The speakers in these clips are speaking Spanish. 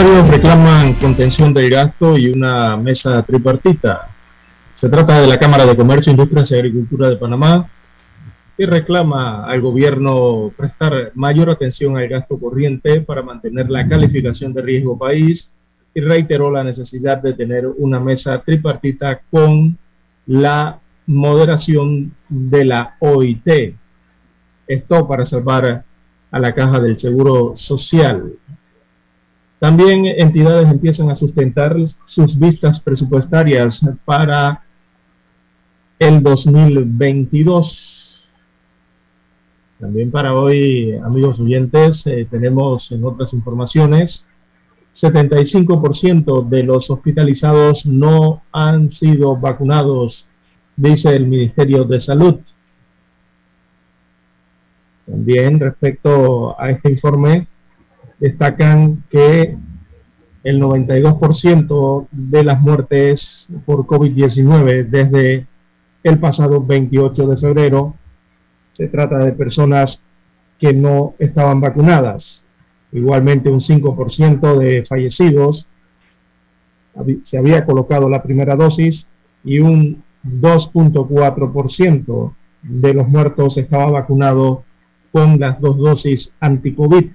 Empresarios reclaman contención del gasto y una mesa tripartita. Se trata de la Cámara de Comercio, Industrias y Agricultura de Panamá, que reclama al gobierno prestar mayor atención al gasto corriente para mantener la calificación de riesgo país y reiteró la necesidad de tener una mesa tripartita con la moderación de la OIT. Esto para salvar a la caja del Seguro Social. También entidades empiezan a sustentar sus vistas presupuestarias para el 2022. También para hoy, amigos oyentes, eh, tenemos en otras informaciones, 75% de los hospitalizados no han sido vacunados, dice el Ministerio de Salud. También respecto a este informe, destacan que el 92% de las muertes por COVID-19 desde el pasado 28 de febrero se trata de personas que no estaban vacunadas. Igualmente un 5% de fallecidos se había colocado la primera dosis y un 2.4% de los muertos estaba vacunado con las dos dosis anti-COVID.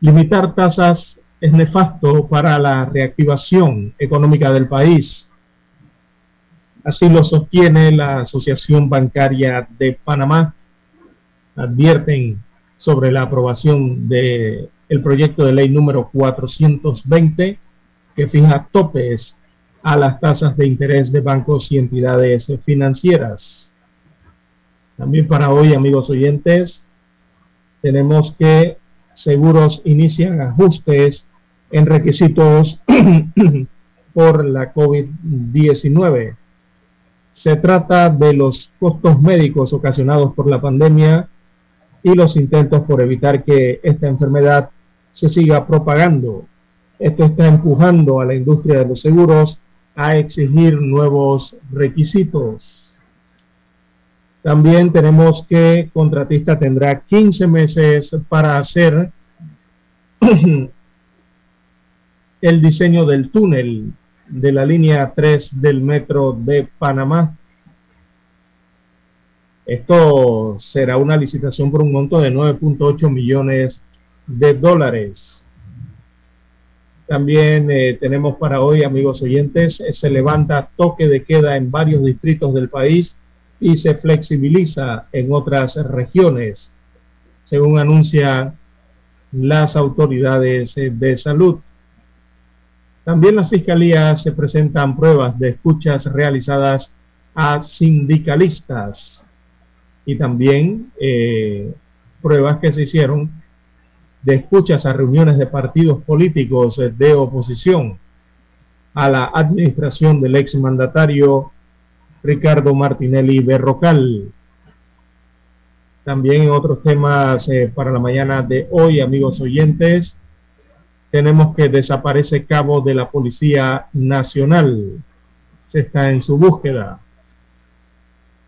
Limitar tasas es nefasto para la reactivación económica del país. Así lo sostiene la Asociación Bancaria de Panamá. Advierten sobre la aprobación del el proyecto de ley número 420 que fija topes a las tasas de interés de bancos y entidades financieras. También para hoy, amigos oyentes, tenemos que seguros inician ajustes en requisitos por la COVID-19. Se trata de los costos médicos ocasionados por la pandemia y los intentos por evitar que esta enfermedad se siga propagando. Esto está empujando a la industria de los seguros a exigir nuevos requisitos. También tenemos que contratista tendrá 15 meses para hacer el diseño del túnel de la línea 3 del metro de Panamá. Esto será una licitación por un monto de 9.8 millones de dólares. También eh, tenemos para hoy, amigos oyentes, se levanta toque de queda en varios distritos del país y se flexibiliza en otras regiones, según anuncian las autoridades de salud. También las fiscalías se presentan pruebas de escuchas realizadas a sindicalistas y también eh, pruebas que se hicieron de escuchas a reuniones de partidos políticos de oposición a la administración del exmandatario Ricardo Martinelli Berrocal. También en otros temas eh, para la mañana de hoy, amigos oyentes, tenemos que desaparece cabo de la Policía Nacional. Se está en su búsqueda.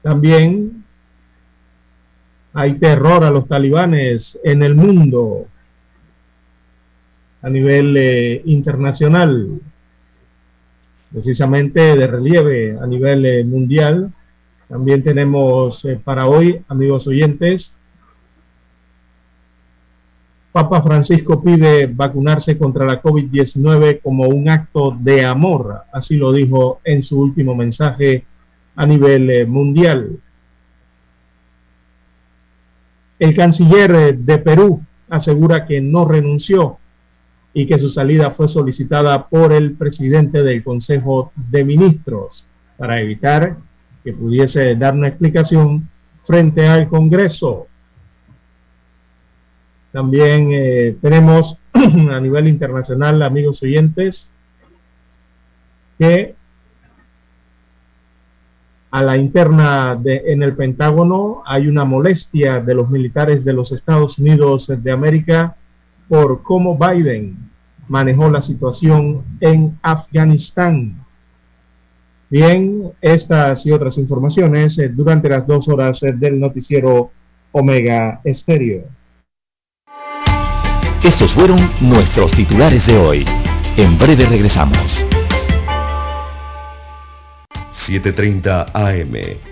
También hay terror a los talibanes en el mundo a nivel eh, internacional. Precisamente de relieve a nivel eh, mundial. También tenemos eh, para hoy, amigos oyentes, Papa Francisco pide vacunarse contra la COVID-19 como un acto de amor, así lo dijo en su último mensaje a nivel eh, mundial. El canciller de Perú asegura que no renunció y que su salida fue solicitada por el presidente del Consejo de Ministros para evitar que pudiese dar una explicación frente al Congreso. También eh, tenemos a nivel internacional, amigos oyentes, que a la interna de, en el Pentágono hay una molestia de los militares de los Estados Unidos de América por cómo Biden manejó la situación en Afganistán. Bien, estas y otras informaciones eh, durante las dos horas eh, del noticiero Omega Estéreo. Estos fueron nuestros titulares de hoy. En breve regresamos. 7.30 AM.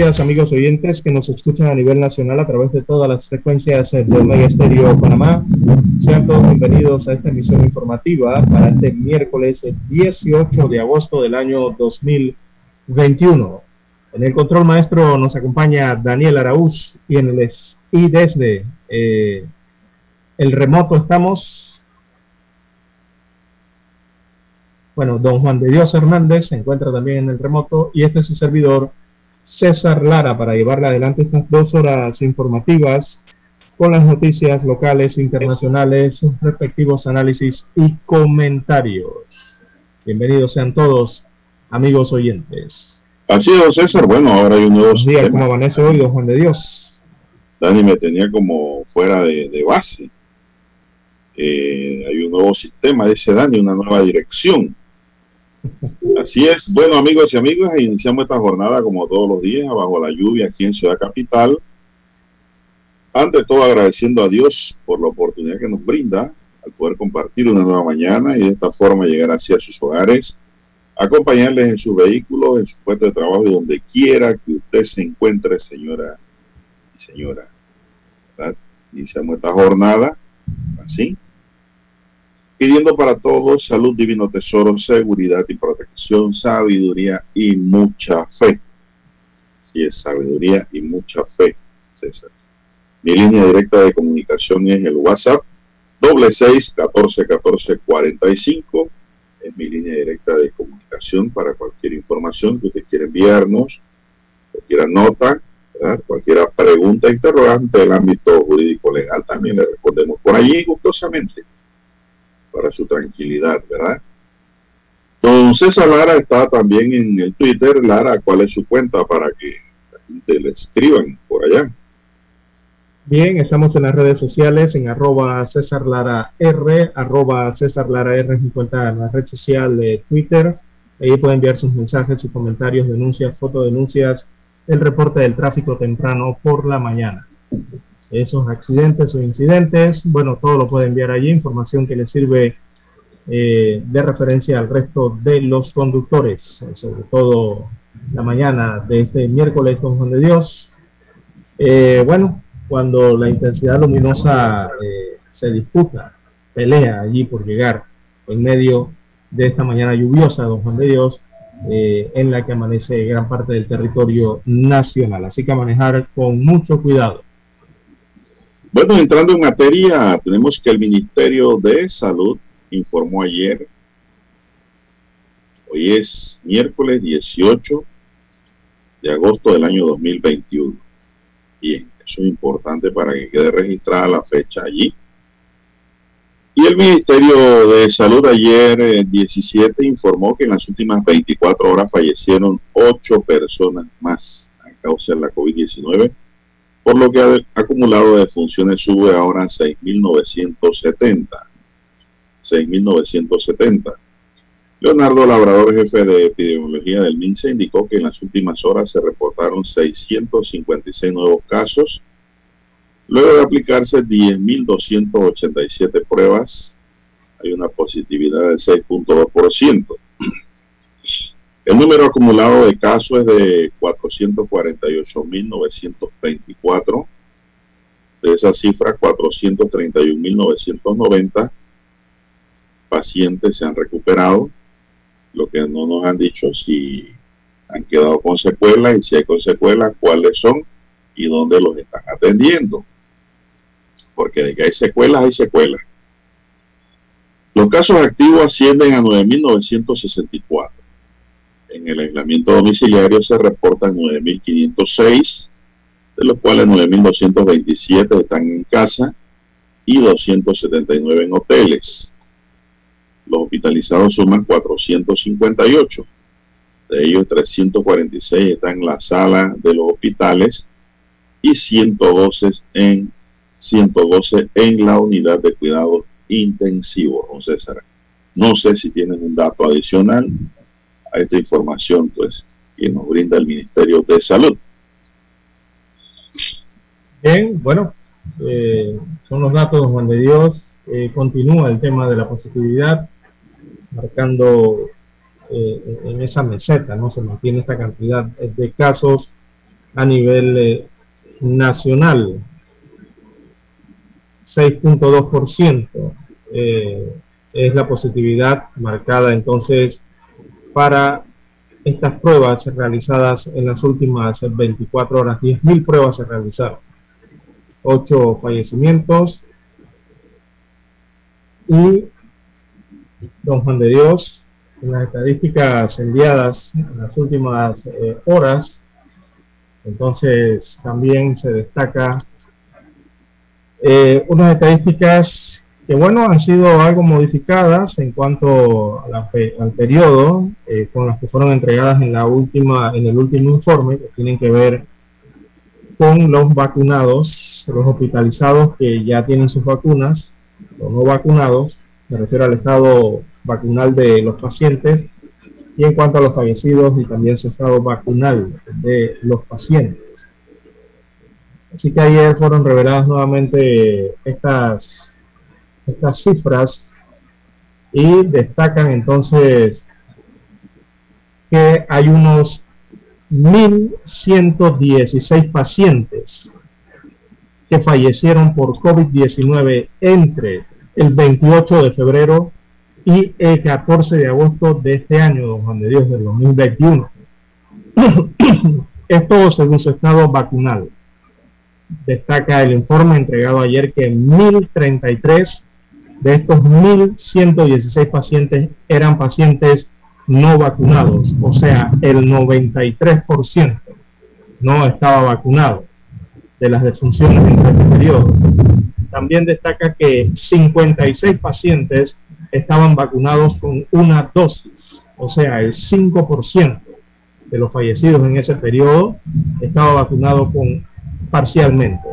Amigos oyentes que nos escuchan a nivel nacional a través de todas las frecuencias de Omega Estéreo Panamá. Sean todos bienvenidos a esta emisión informativa para este miércoles 18 de agosto del año 2021. En el control maestro nos acompaña Daniel Araúz y en el y desde eh, el remoto estamos bueno, don Juan de Dios Hernández se encuentra también en el remoto y este es su servidor César Lara para llevarle adelante estas dos horas informativas con las noticias locales, internacionales, sus respectivos análisis y comentarios. Bienvenidos sean todos, amigos oyentes. Así es, César. Bueno, ahora hay un nuevo Buenos días, ¿cómo amanece hoy, don Juan de Dios? Dani me tenía como fuera de, base. Eh, hay un nuevo sistema, dice Dani, una nueva dirección. Así es. Bueno, amigos y amigas, iniciamos esta jornada como todos los días, bajo la lluvia aquí en Ciudad Capital. Ante todo, agradeciendo a Dios por la oportunidad que nos brinda al poder compartir una nueva mañana y de esta forma llegar hacia sus hogares, acompañarles en su vehículo, en su puesto de trabajo y donde quiera que usted se encuentre, señora y señora. Iniciamos esta jornada así, pidiendo para todos salud, divino tesoro, seguridad y protección, sabiduría y mucha fe. Si es sabiduría y mucha fe, César. Mi línea directa de comunicación es el WhatsApp, doble seis catorce catorce cuarenta y cinco. Es mi línea directa de comunicación para cualquier información que usted quiera enviarnos, cualquier nota, cualquier pregunta, interrogante del ámbito jurídico legal, también le respondemos por allí gustosamente para su tranquilidad, ¿verdad? Don César Lara está también en el Twitter. Lara, ¿cuál es su cuenta para que la gente le escriban por allá? Bien, estamos en las redes sociales en arroba César Lara R, arroba César Lara R es cuenta en la red social de Twitter. Ahí puede enviar sus mensajes, sus comentarios, denuncias, fotodenuncias, el reporte del tráfico temprano por la mañana esos accidentes o incidentes. Bueno, todo lo puede enviar allí, información que le sirve eh, de referencia al resto de los conductores, sobre todo la mañana de este miércoles con Juan de Dios. Eh, bueno, cuando la intensidad luminosa se disputa, pelea allí por llegar en medio de esta mañana lluviosa, don Juan de Dios, eh, en la que amanece gran parte del territorio nacional. Así que a manejar con mucho cuidado. Bueno, entrando en materia, tenemos que el Ministerio de Salud informó ayer, hoy es miércoles 18 de agosto del año 2021. Bien, eso es importante para que quede registrada la fecha allí y el Ministerio de Salud ayer 17 eh, informó que en las últimas 24 horas fallecieron 8 personas más a causa de la COVID-19, por lo que el acumulado de funciones sube ahora a 6.970. 6.970. Leonardo Labrador, jefe de epidemiología del MINSA, indicó que en las últimas horas se reportaron 656 nuevos casos Luego de aplicarse 10.287 pruebas, hay una positividad del 6.2%. El número acumulado de casos es de 448.924. De esa cifra, 431.990 pacientes se han recuperado. Lo que no nos han dicho si han quedado con secuelas y si hay con secuelas, cuáles son y dónde los están atendiendo porque de que hay secuelas, hay secuelas. Los casos activos ascienden a 9.964. En el aislamiento domiciliario se reportan 9.506, de los cuales 9.227 están en casa y 279 en hoteles. Los hospitalizados suman 458. De ellos 346 están en la sala de los hospitales y 112 en 112 en la unidad de cuidado intensivo, don César. No sé si tienen un dato adicional a esta información, pues, que nos brinda el Ministerio de Salud. Bien, bueno, eh, son los datos, Juan de Dios. Eh, continúa el tema de la positividad, marcando eh, en esa meseta, ¿no? Se mantiene esta cantidad de casos a nivel nacional. 6.2% eh, es la positividad marcada entonces para estas pruebas realizadas en las últimas 24 horas. 10.000 pruebas se realizaron. 8 fallecimientos. Y don Juan de Dios, en las estadísticas enviadas en las últimas eh, horas, entonces también se destaca eh, unas estadísticas bueno, han sido algo modificadas en cuanto al periodo eh, con las que fueron entregadas en, la última, en el último informe, que tienen que ver con los vacunados, los hospitalizados que ya tienen sus vacunas, los no vacunados, me refiero al estado vacunal de los pacientes, y en cuanto a los fallecidos y también su estado vacunal de los pacientes. Así que ayer fueron reveladas nuevamente estas, estas cifras y destacan entonces que hay unos 1.116 pacientes que fallecieron por COVID-19 entre el 28 de febrero y el 14 de agosto de este año, don Juan de Dios, del 2021. Esto según su estado vacunal destaca el informe entregado ayer que 1.033 de estos 1.116 pacientes eran pacientes no vacunados, o sea, el 93% no estaba vacunado de las defunciones en este periodo. También destaca que 56 pacientes estaban vacunados con una dosis, o sea, el 5% de los fallecidos en ese periodo estaba vacunado con parcialmente.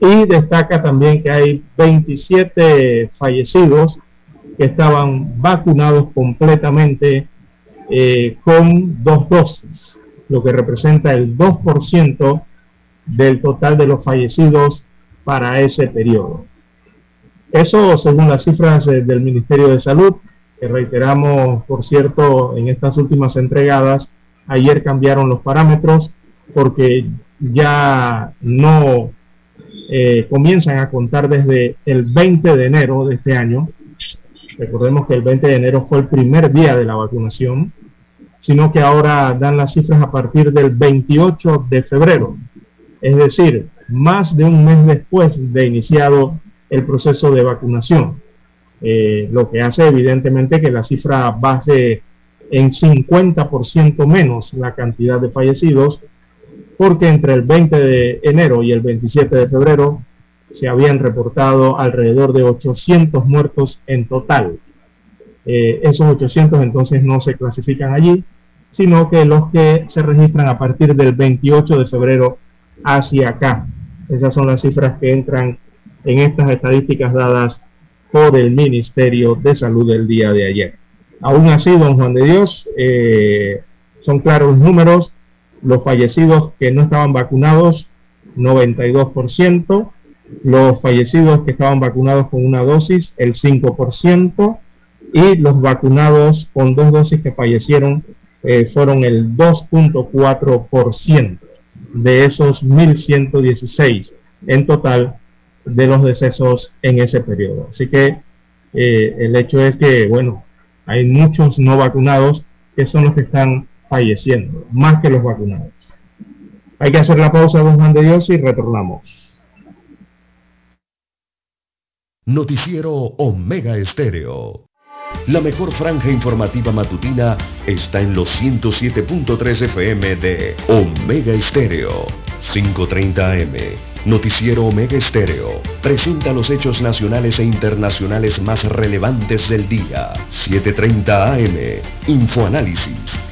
Y destaca también que hay 27 fallecidos que estaban vacunados completamente eh, con dos dosis, lo que representa el 2% del total de los fallecidos para ese periodo. Eso según las cifras del Ministerio de Salud que reiteramos, por cierto, en estas últimas entregadas, ayer cambiaron los parámetros porque ya no eh, comienzan a contar desde el 20 de enero de este año. Recordemos que el 20 de enero fue el primer día de la vacunación, sino que ahora dan las cifras a partir del 28 de febrero. Es decir, más de un mes después de iniciado el proceso de vacunación. Eh, lo que hace evidentemente que la cifra base en 50% menos la cantidad de fallecidos, porque entre el 20 de enero y el 27 de febrero se habían reportado alrededor de 800 muertos en total. Eh, esos 800 entonces no se clasifican allí, sino que los que se registran a partir del 28 de febrero hacia acá. Esas son las cifras que entran en estas estadísticas dadas por el Ministerio de Salud del día de ayer. Aún así, don Juan de Dios, eh, son claros los números, los fallecidos que no estaban vacunados, 92%, los fallecidos que estaban vacunados con una dosis, el 5%, y los vacunados con dos dosis que fallecieron eh, fueron el 2.4% de esos 1.116 en total de los decesos en ese periodo. Así que eh, el hecho es que, bueno, hay muchos no vacunados que son los que están falleciendo, más que los vacunados. Hay que hacer la pausa, don Juan de Dios, y retornamos. Noticiero Omega Estéreo. La mejor franja informativa matutina está en los 107.3 FM de Omega Estéreo, 530 AM. Noticiero Omega Estéreo presenta los hechos nacionales e internacionales más relevantes del día. 730 AM. Infoanálisis.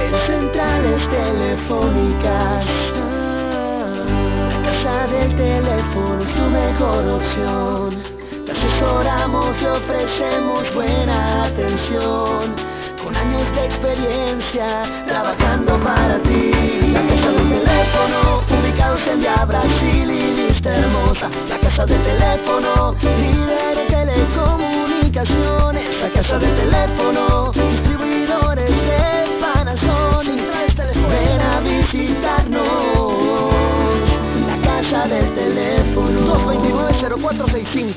En centrales telefónicas, la casa del teléfono es tu mejor opción te asesoramos y ofrecemos buena atención. Con años de experiencia trabajando para ti. La casa del teléfono, ubicados en Via Brasil y lista hermosa. La casa del teléfono, líder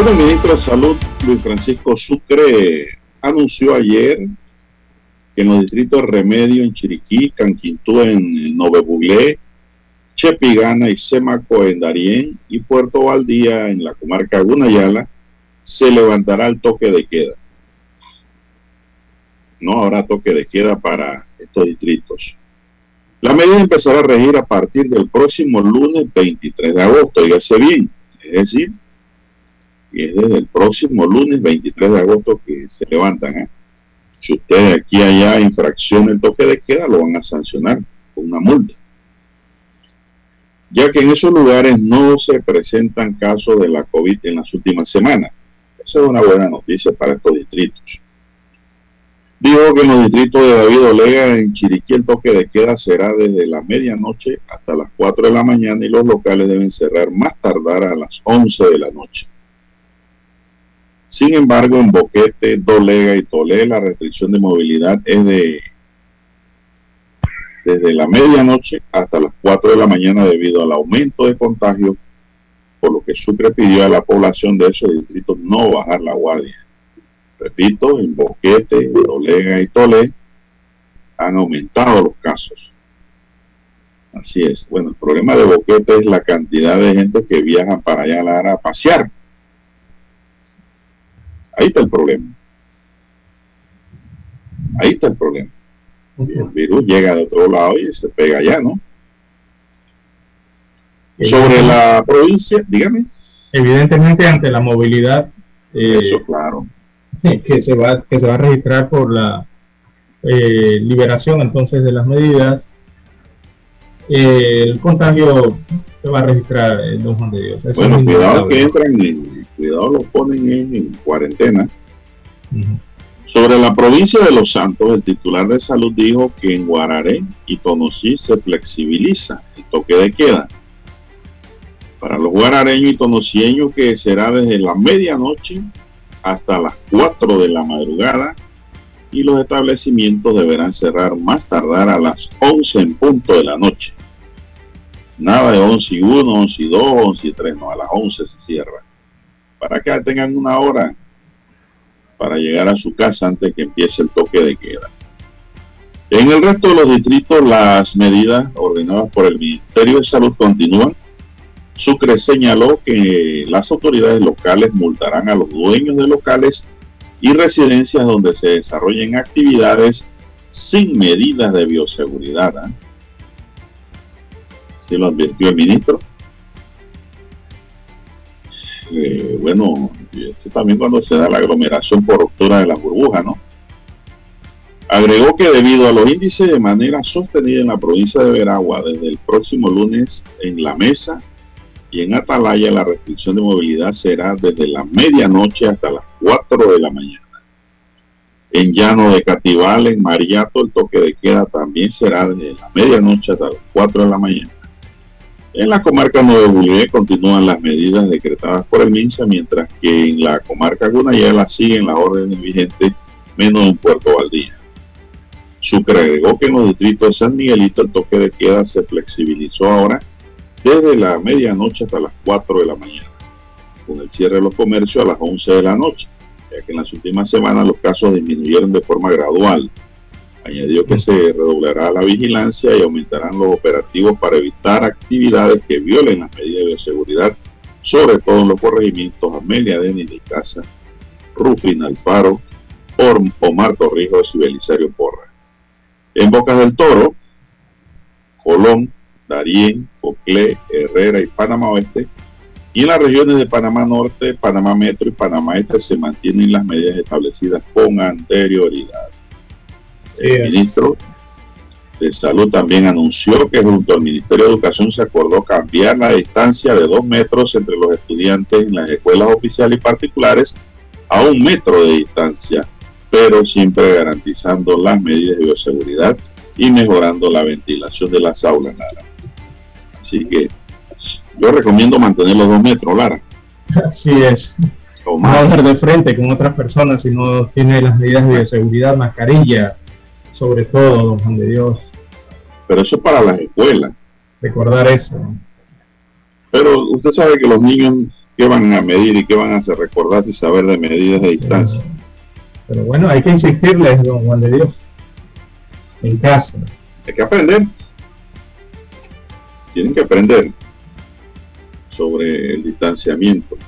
El ministro de Salud, Luis Francisco Sucre, anunció ayer que en los distritos Remedio en Chiriquí, Canquintú en Nove Chepigana y Semaco en Darién y Puerto Valdía en la comarca Gunayala se levantará el toque de queda. No habrá toque de queda para estos distritos. La medida empezará a regir a partir del próximo lunes 23 de agosto, dígase bien, es decir, que es desde el próximo lunes 23 de agosto que se levantan. ¿eh? Si usted aquí haya infracción el toque de queda, lo van a sancionar con una multa ya que en esos lugares no se presentan casos de la COVID en las últimas semanas. Esa es una buena noticia para estos distritos. Digo que en los distritos de David Olega, en Chiriquí, el toque de queda será desde la medianoche hasta las 4 de la mañana y los locales deben cerrar más tardar a las 11 de la noche. Sin embargo, en Boquete, Dolega y Tolé la restricción de movilidad es de desde la medianoche hasta las 4 de la mañana debido al aumento de contagios, por lo que Sucre pidió a la población de esos distritos no bajar la guardia. Repito, en Boquete, Dolega y Tolé han aumentado los casos. Así es. Bueno, el problema de Boquete es la cantidad de gente que viaja para allá a a pasear. Ahí está el problema. Ahí está el problema. El virus llega de otro lado y se pega allá, ¿no? Sobre la provincia, dígame. Evidentemente ante la movilidad. Eh, Eso, claro. Que se va, que se va a registrar por la eh, liberación entonces de las medidas, eh, el contagio se va a registrar en Don Juan de Dios. bueno, cuidado que entran en, cuidado lo ponen en, cuarentena. Sobre la provincia de Los Santos, el titular de salud dijo que en Guararé y Tonosí se flexibiliza el toque de queda. Para los guarareños y tonosieños que será desde la medianoche hasta las 4 de la madrugada y los establecimientos deberán cerrar más tardar a las 11 en punto de la noche. Nada de 11 y 1, 11 y 2, 11 y 3, no, a las 11 se cierra. Para que tengan una hora para llegar a su casa antes que empiece el toque de queda. En el resto de los distritos, las medidas ordenadas por el Ministerio de Salud continúan. Sucre señaló que las autoridades locales multarán a los dueños de locales y residencias donde se desarrollen actividades sin medidas de bioseguridad. ¿eh? Así lo advirtió el ministro. Bueno, también cuando se da la aglomeración por ruptura de la burbuja, ¿no? Agregó que debido a los índices de manera sostenida en la provincia de Veragua desde el próximo lunes en la mesa y en Atalaya la restricción de movilidad será desde la medianoche hasta las 4 de la mañana. En Llano de Catival, en Mariato, el toque de queda también será desde la medianoche hasta las 4 de la mañana. En la comarca Nueva Bulé continúan las medidas decretadas por el MINSA, mientras que en la comarca Gunayala siguen las órdenes vigentes, menos en Puerto Valdía. Sucre agregó que en los distritos de San Miguelito el toque de queda se flexibilizó ahora desde la medianoche hasta las 4 de la mañana, con el cierre de los comercios a las 11 de la noche, ya que en las últimas semanas los casos disminuyeron de forma gradual. Añadió que se redoblará la vigilancia y aumentarán los operativos para evitar actividades que violen las medidas de bioseguridad, sobre todo en los corregimientos Amelia Denis de Casa, Rufin Alfaro, Omar Torrijos y Belisario Porra. En Bocas del Toro, Colón, Darién, Coclé, Herrera y Panamá Oeste. Y en las regiones de Panamá Norte, Panamá Metro y Panamá Este se mantienen las medidas establecidas con anterioridad. El ministro de Salud también anunció que junto al Ministerio de Educación se acordó cambiar la distancia de dos metros entre los estudiantes en las escuelas oficiales y particulares a un metro de distancia, pero siempre garantizando las medidas de bioseguridad y mejorando la ventilación de las aulas. Así que yo recomiendo mantener los dos metros, Lara. Así es. O No ser de frente con otras personas si no tiene las medidas de seguridad, mascarilla, sobre todo, don Juan de Dios. Pero eso es para las escuelas. Recordar eso. Pero usted sabe que los niños, ¿qué van a medir y qué van a hacer? Recordar y saber de medidas de distancia. Pero bueno, hay que insistirles, don Juan de Dios. En casa. Hay que aprender tienen que aprender sobre el distanciamiento.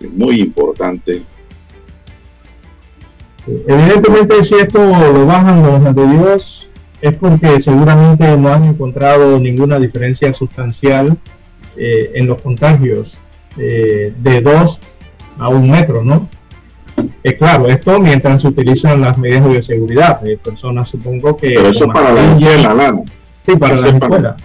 Es muy importante. Evidentemente si esto lo bajan los de Dios es porque seguramente no han encontrado ninguna diferencia sustancial eh, en los contagios eh, de 2 a un metro, ¿no? Es claro, esto mientras se utilizan las medidas de bioseguridad. de personas supongo que... Pero eso para la escuela, Sí, para la escuela.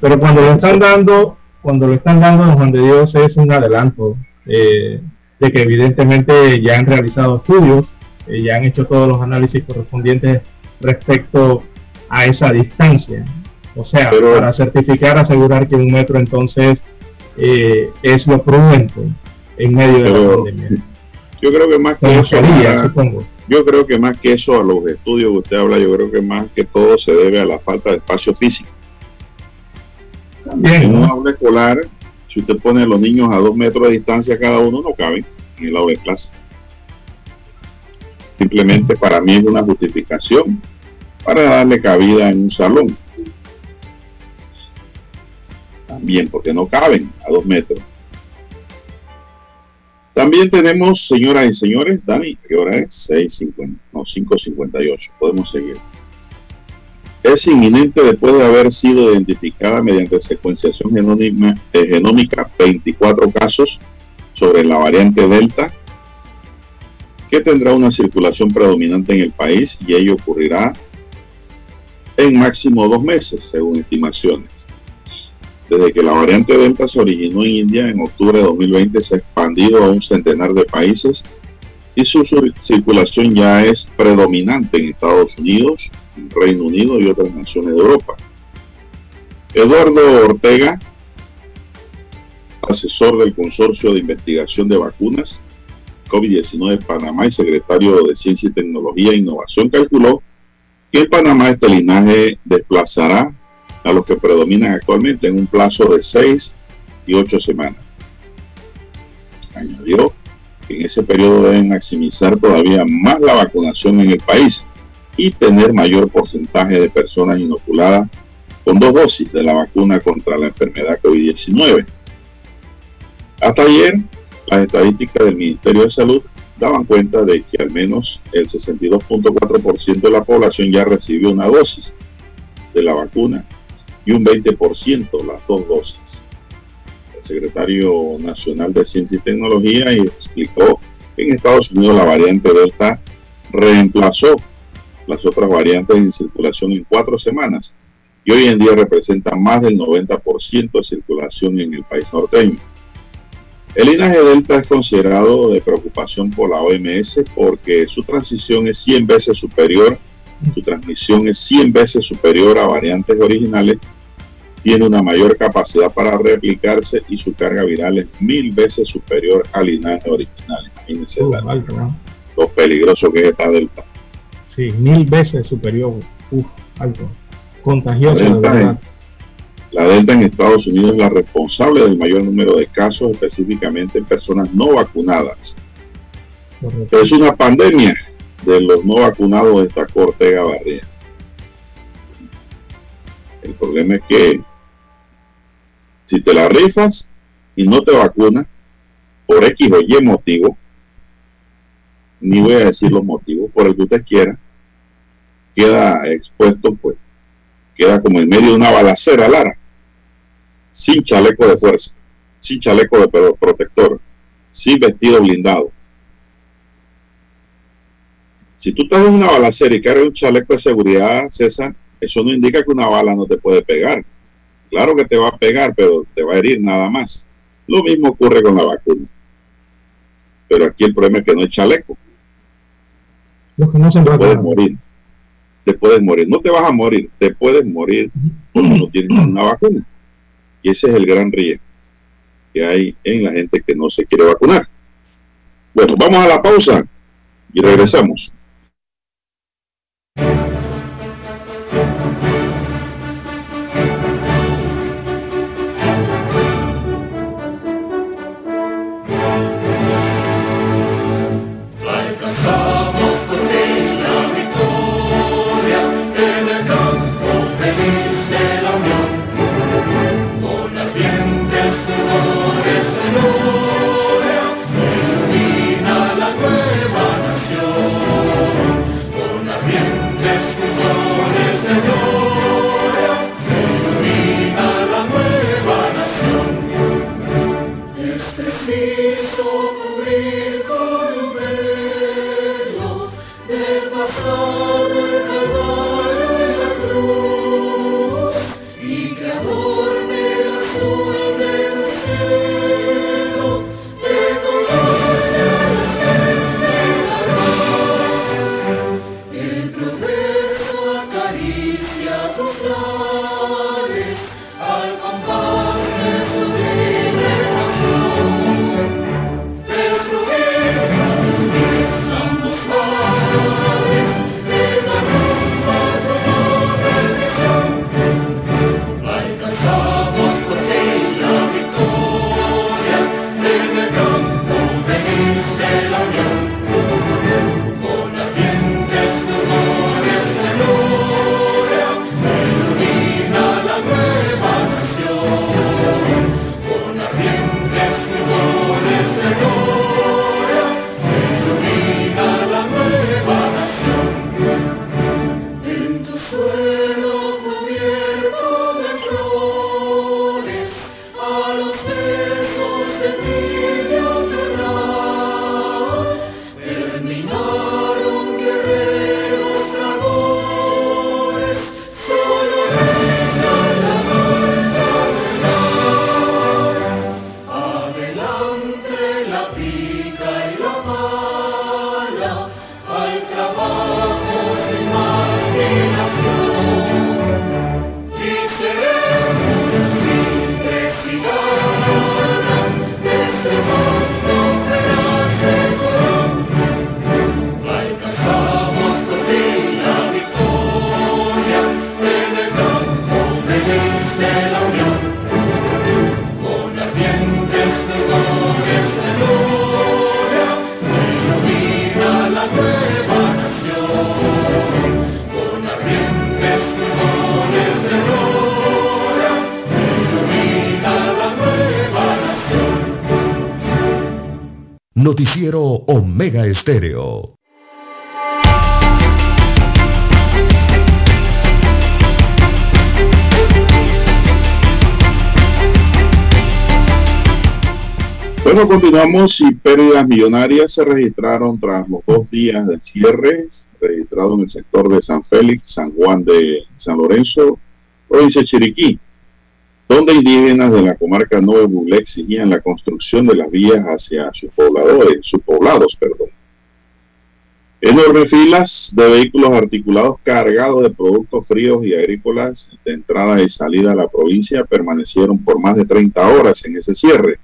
Pero cuando lo están dando, cuando lo están dando a Juan de Dios es un adelanto eh, de que evidentemente ya han realizado estudios, eh, ya han hecho todos los análisis correspondientes respecto a esa distancia. O sea, para certificar, asegurar que un metro entonces eh, es lo prudente en medio de la pandemia. Yo creo que más que eso, yo creo que más que eso a los estudios que usted habla, yo creo que más que todo se debe a la falta de espacio físico. en un aula escolar, si usted pone a los niños a dos metros de distancia cada uno, no caben en el aula de clase. Simplemente para mí es una justificación para darle cabida en un salón. También porque no caben a dos metros. También tenemos, señoras y señores, Dani, ¿qué hora es? 6.50, no, 5.58. Podemos seguir. Es inminente después de haber sido identificada mediante secuenciación genómica, eh, genómica 24 casos sobre la variante Delta, que tendrá una circulación predominante en el país y ello ocurrirá en máximo dos meses, según estimaciones. Desde que la variante Delta se originó en India en octubre de 2020 se ha expandido a un centenar de países y su circulación ya es predominante en Estados Unidos, Reino Unido y otras naciones de Europa. Eduardo Ortega, asesor del Consorcio de Investigación de Vacunas COVID-19 Panamá y secretario de Ciencia y Tecnología e Innovación, calculó que en Panamá este linaje desplazará a los que predominan actualmente en un plazo de seis y ocho semanas. Añadió que en ese periodo deben maximizar todavía más la vacunación en el país y tener mayor porcentaje de personas inoculadas con dos dosis de la vacuna contra la enfermedad COVID-19. Hasta ayer, las estadísticas del Ministerio de Salud daban cuenta de que al menos el 62.4% de la población ya recibió una dosis de la vacuna y un 20% las dos dosis. El secretario nacional de Ciencia y Tecnología explicó que en Estados Unidos la variante Delta reemplazó las otras variantes en circulación en cuatro semanas y hoy en día representa más del 90% de circulación en el país norteño. El linaje Delta es considerado de preocupación por la OMS porque su transición es 100 veces superior, su transmisión es 100 veces superior a variantes originales tiene una mayor capacidad para replicarse y su carga viral es mil veces superior al linaje original. Imagínense uh, lo peligroso que es esta delta. Sí, mil veces superior. Uf, alto. Contagioso. La delta, en Estados Unidos es la responsable del mayor número de casos, específicamente en personas no vacunadas. Es una pandemia de los no vacunados, destacó Ortega Barría. El problema es que si te la rifas y no te vacunas, por X o Y motivo, ni voy a decir los motivos, por el que usted quiera, queda expuesto, pues, queda como en medio de una balacera, Lara, sin chaleco de fuerza, sin chaleco de protector, sin vestido blindado. Si tú estás en una balacera y cargas un chaleco de seguridad, César, eso no indica que una bala no te puede pegar. Claro que te va a pegar, pero te va a herir nada más. Lo mismo ocurre con la vacuna. Pero aquí el problema es que no hay chaleco. Los que no se te puedes morir. Te puedes morir. No te vas a morir, te puedes morir porque no tienes una vacuna. Y ese es el gran riesgo que hay en la gente que no se quiere vacunar. Bueno, vamos a la pausa y regresamos. Noticiero Omega Estéreo. Bueno, continuamos y pérdidas millonarias se registraron tras los dos días de cierre registrado en el sector de San Félix, San Juan de San Lorenzo, provincia de Chiriquí, donde indígenas de la comarca Nuevo Buglé exigían la construcción de las vías hacia sus pobladores, sus poblados, perdón. Enormes filas de vehículos articulados cargados de productos fríos y agrícolas de entrada y salida a la provincia permanecieron por más de 30 horas en ese cierre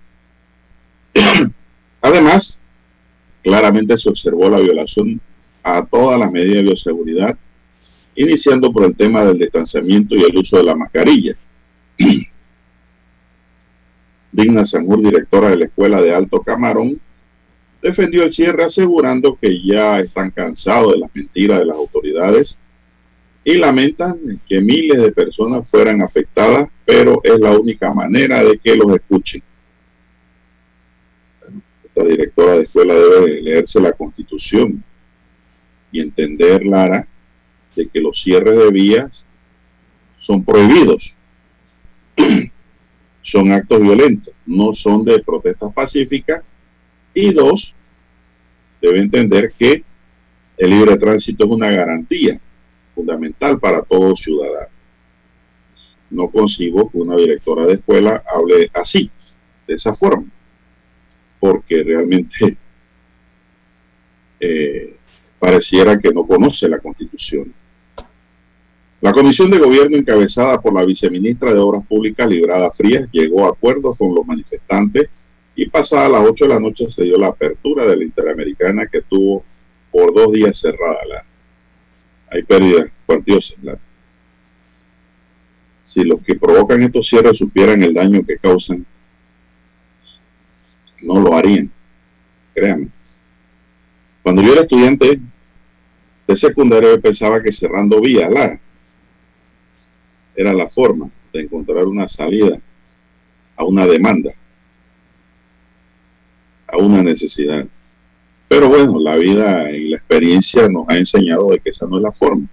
Además, claramente se observó la violación a todas las medidas de bioseguridad, iniciando por el tema del distanciamiento y el uso de la mascarilla. Digna Sanjur, directora de la Escuela de Alto Camarón, defendió el cierre asegurando que ya están cansados de las mentiras de las autoridades y lamentan que miles de personas fueran afectadas, pero es la única manera de que los escuchen la directora de escuela debe leerse la constitución y entender, Lara, de que los cierres de vías son prohibidos. son actos violentos, no son de protestas pacíficas. Y dos, debe entender que el libre tránsito es una garantía fundamental para todo ciudadano. No concibo que una directora de escuela hable así, de esa forma porque realmente eh, pareciera que no conoce la Constitución. La Comisión de Gobierno encabezada por la viceministra de Obras Públicas, Librada Frías, llegó a acuerdos con los manifestantes y pasada las 8 de la noche se dio la apertura de la Interamericana que tuvo por dos días cerrada. La, hay pérdidas cuantiosas. si los que provocan estos cierres supieran el daño que causan, no lo harían, créanme. Cuando yo era estudiante de secundaria pensaba que cerrando vías la era la forma de encontrar una salida a una demanda, a una necesidad. Pero bueno, la vida y la experiencia nos ha enseñado de que esa no es la forma.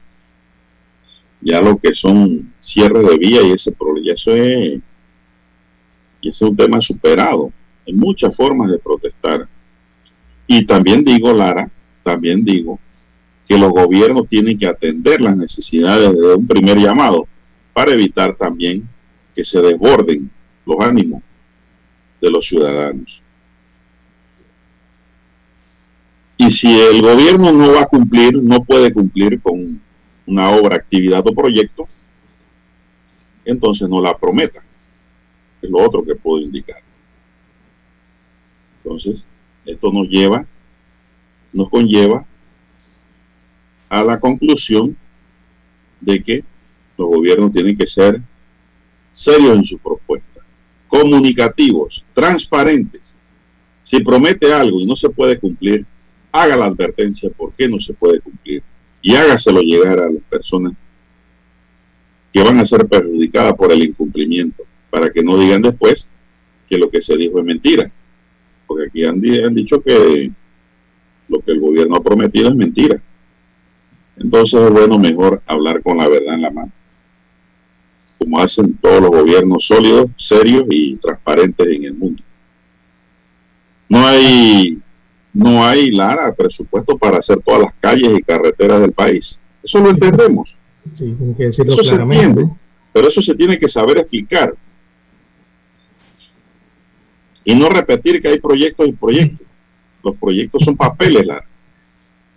Ya lo que son cierres de vía y ese problema, eso es, y eso es un tema superado. Hay muchas formas de protestar. Y también digo, Lara, también digo que los gobiernos tienen que atender las necesidades de un primer llamado para evitar también que se desborden los ánimos de los ciudadanos. Y si el gobierno no va a cumplir, no puede cumplir con una obra, actividad o proyecto, entonces no la prometa. Es lo otro que puedo indicar. Entonces, esto nos lleva, nos conlleva a la conclusión de que los gobiernos tienen que ser serios en su propuesta, comunicativos, transparentes. Si promete algo y no se puede cumplir, haga la advertencia por qué no se puede cumplir y hágaselo llegar a las personas que van a ser perjudicadas por el incumplimiento, para que no digan después que lo que se dijo es mentira porque aquí han, dicho que lo que el gobierno ha prometido es mentira. Entonces es bueno mejor hablar con la verdad en la mano, como hacen todos los gobiernos sólidos, serios y transparentes en el mundo. No hay, no hay, Lara, presupuesto para hacer todas las calles y carreteras del país. Eso lo entendemos. eso se entiende, pero eso se tiene que saber explicar y no repetir que hay proyectos y proyectos. Los proyectos son papeles.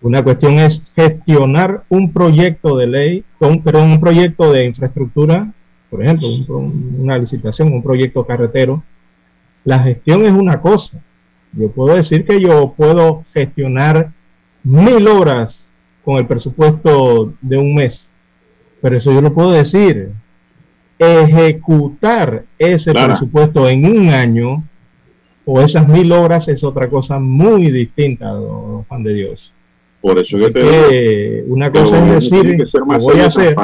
Una cuestión es gestionar un proyecto de ley, pero un proyecto de infraestructura, por ejemplo, una licitación, un proyecto carretero. La gestión es una cosa. Yo puedo decir que yo puedo gestionar mil horas con el presupuesto de un mes, pero eso yo lo puedo decir. Ejecutar ese presupuesto en un año o esas mil horas es otra cosa muy distinta, don Juan de Dios. Por eso que te una cosa es decir, que voy a hacer,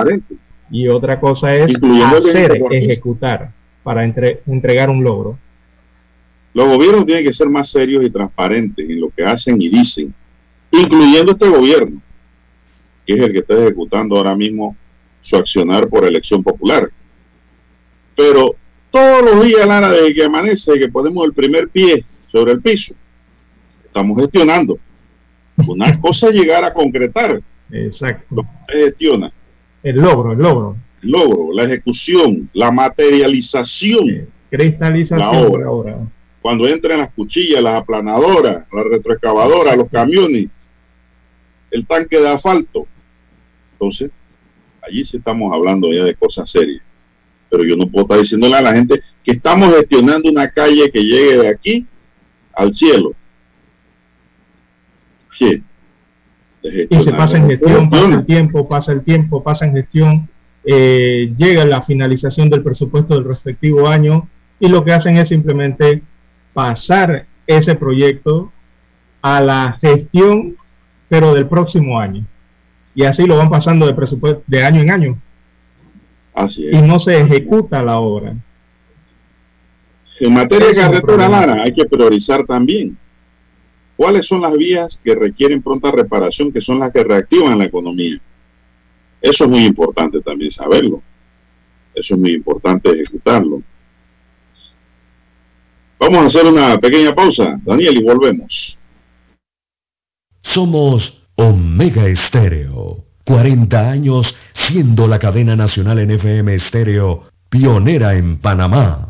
y otra cosa es hacer, ejecutar, para entregar un logro. Los gobiernos tienen que ser más serios y transparentes en lo que hacen y dicen, incluyendo este gobierno, que es el que está ejecutando ahora mismo su accionar por elección popular. Pero todos los días, Lara, desde que amanece, que ponemos el primer pie sobre el piso, estamos gestionando. Una cosa es llegar a concretar. Exacto. Lo que se gestiona. El logro, el logro. El logro, la ejecución, la materialización. Cristalización La obra. ahora. Cuando entran las cuchillas, las aplanadoras, las retroexcavadoras, los camiones, el tanque de asfalto. Entonces, allí sí estamos hablando ya de cosas serias. Pero yo no puedo estar diciéndole a la gente que estamos gestionando una calle que llegue de aquí al cielo. Sí. De Y se pasa en gestión, pasa el tiempo, pasa el tiempo, pasa en gestión, eh, llega la finalización del presupuesto del respectivo año y lo que hacen es simplemente pasar ese proyecto a la gestión, pero del próximo año. Y así lo van pasando de presupuesto de año en año Así es. y no se ejecuta la obra. En materia de carretera. Lara, hay que priorizar también. ¿Cuáles son las vías que requieren pronta reparación, que son las que reactivan la economía? Eso es muy importante también saberlo. Eso es muy importante ejecutarlo. Vamos a hacer una pequeña pausa, Daniel, y volvemos. Somos Omega Estéreo. 40 años siendo la cadena nacional en FM Estéreo, pionera en Panamá.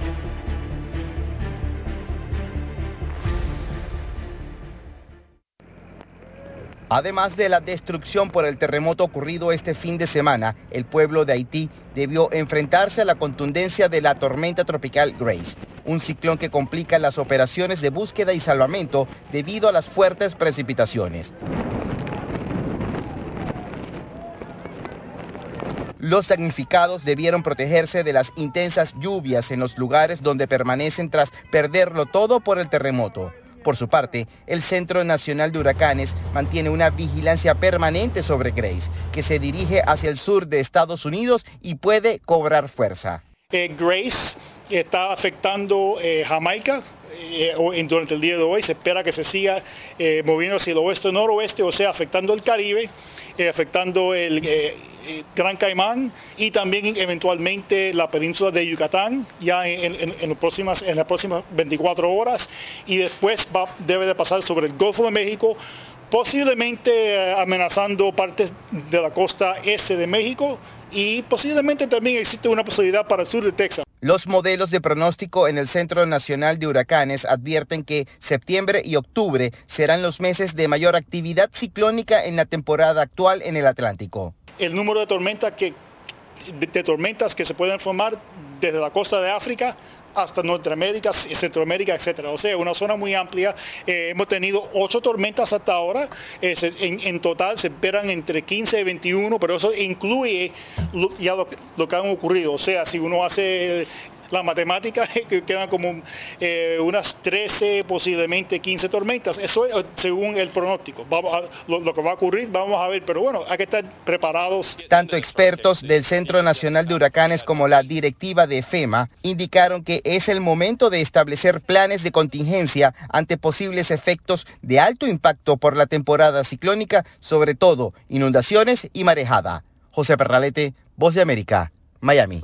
Además de la destrucción por el terremoto ocurrido este fin de semana, el pueblo de Haití debió enfrentarse a la contundencia de la tormenta tropical Grace, un ciclón que complica las operaciones de búsqueda y salvamento debido a las fuertes precipitaciones. Los damnificados debieron protegerse de las intensas lluvias en los lugares donde permanecen tras perderlo todo por el terremoto. Por su parte, el Centro Nacional de Huracanes mantiene una vigilancia permanente sobre Grace, que se dirige hacia el sur de Estados Unidos y puede cobrar fuerza. Eh, Grace está afectando eh, Jamaica eh, durante el día de hoy. Se espera que se siga moviendo hacia el oeste-noroeste, o sea, afectando el Caribe, eh, afectando el eh, eh, Gran Caimán y también eventualmente la península de Yucatán ya en, en- en las próximas, en las próximas 24 horas. Y después debe de pasar sobre el Golfo de México posiblemente amenazando partes de la costa este de México y posiblemente también existe una posibilidad para el sur de Texas. Los modelos de pronóstico en el Centro Nacional de Huracanes advierten que septiembre y octubre serán los meses de mayor actividad ciclónica en la temporada actual en el Atlántico. El número de tormentas que, de, tormentas que se pueden formar desde la costa de África hasta Norteamérica, Centroamérica, etcétera. O sea, una zona muy amplia. Eh, hemos tenido ocho tormentas hasta ahora. Eh, en, total se esperan entre 15 y 21, pero eso incluye ya lo, lo que han ocurrido. O sea, si uno hace la matemática, que quedan como eh, unas 13, posiblemente 15 tormentas. Eso es eh, según el pronóstico. Lo, lo que va a ocurrir, vamos a ver. Pero bueno, hay que estar preparados. Tanto expertos del Centro Nacional de Huracanes como la directiva de FEMA indicaron que es el momento de establecer planes de contingencia ante posibles efectos de alto impacto por la temporada ciclónica, sobre todo inundaciones y marejada. José Perralete, Voz de América, Miami.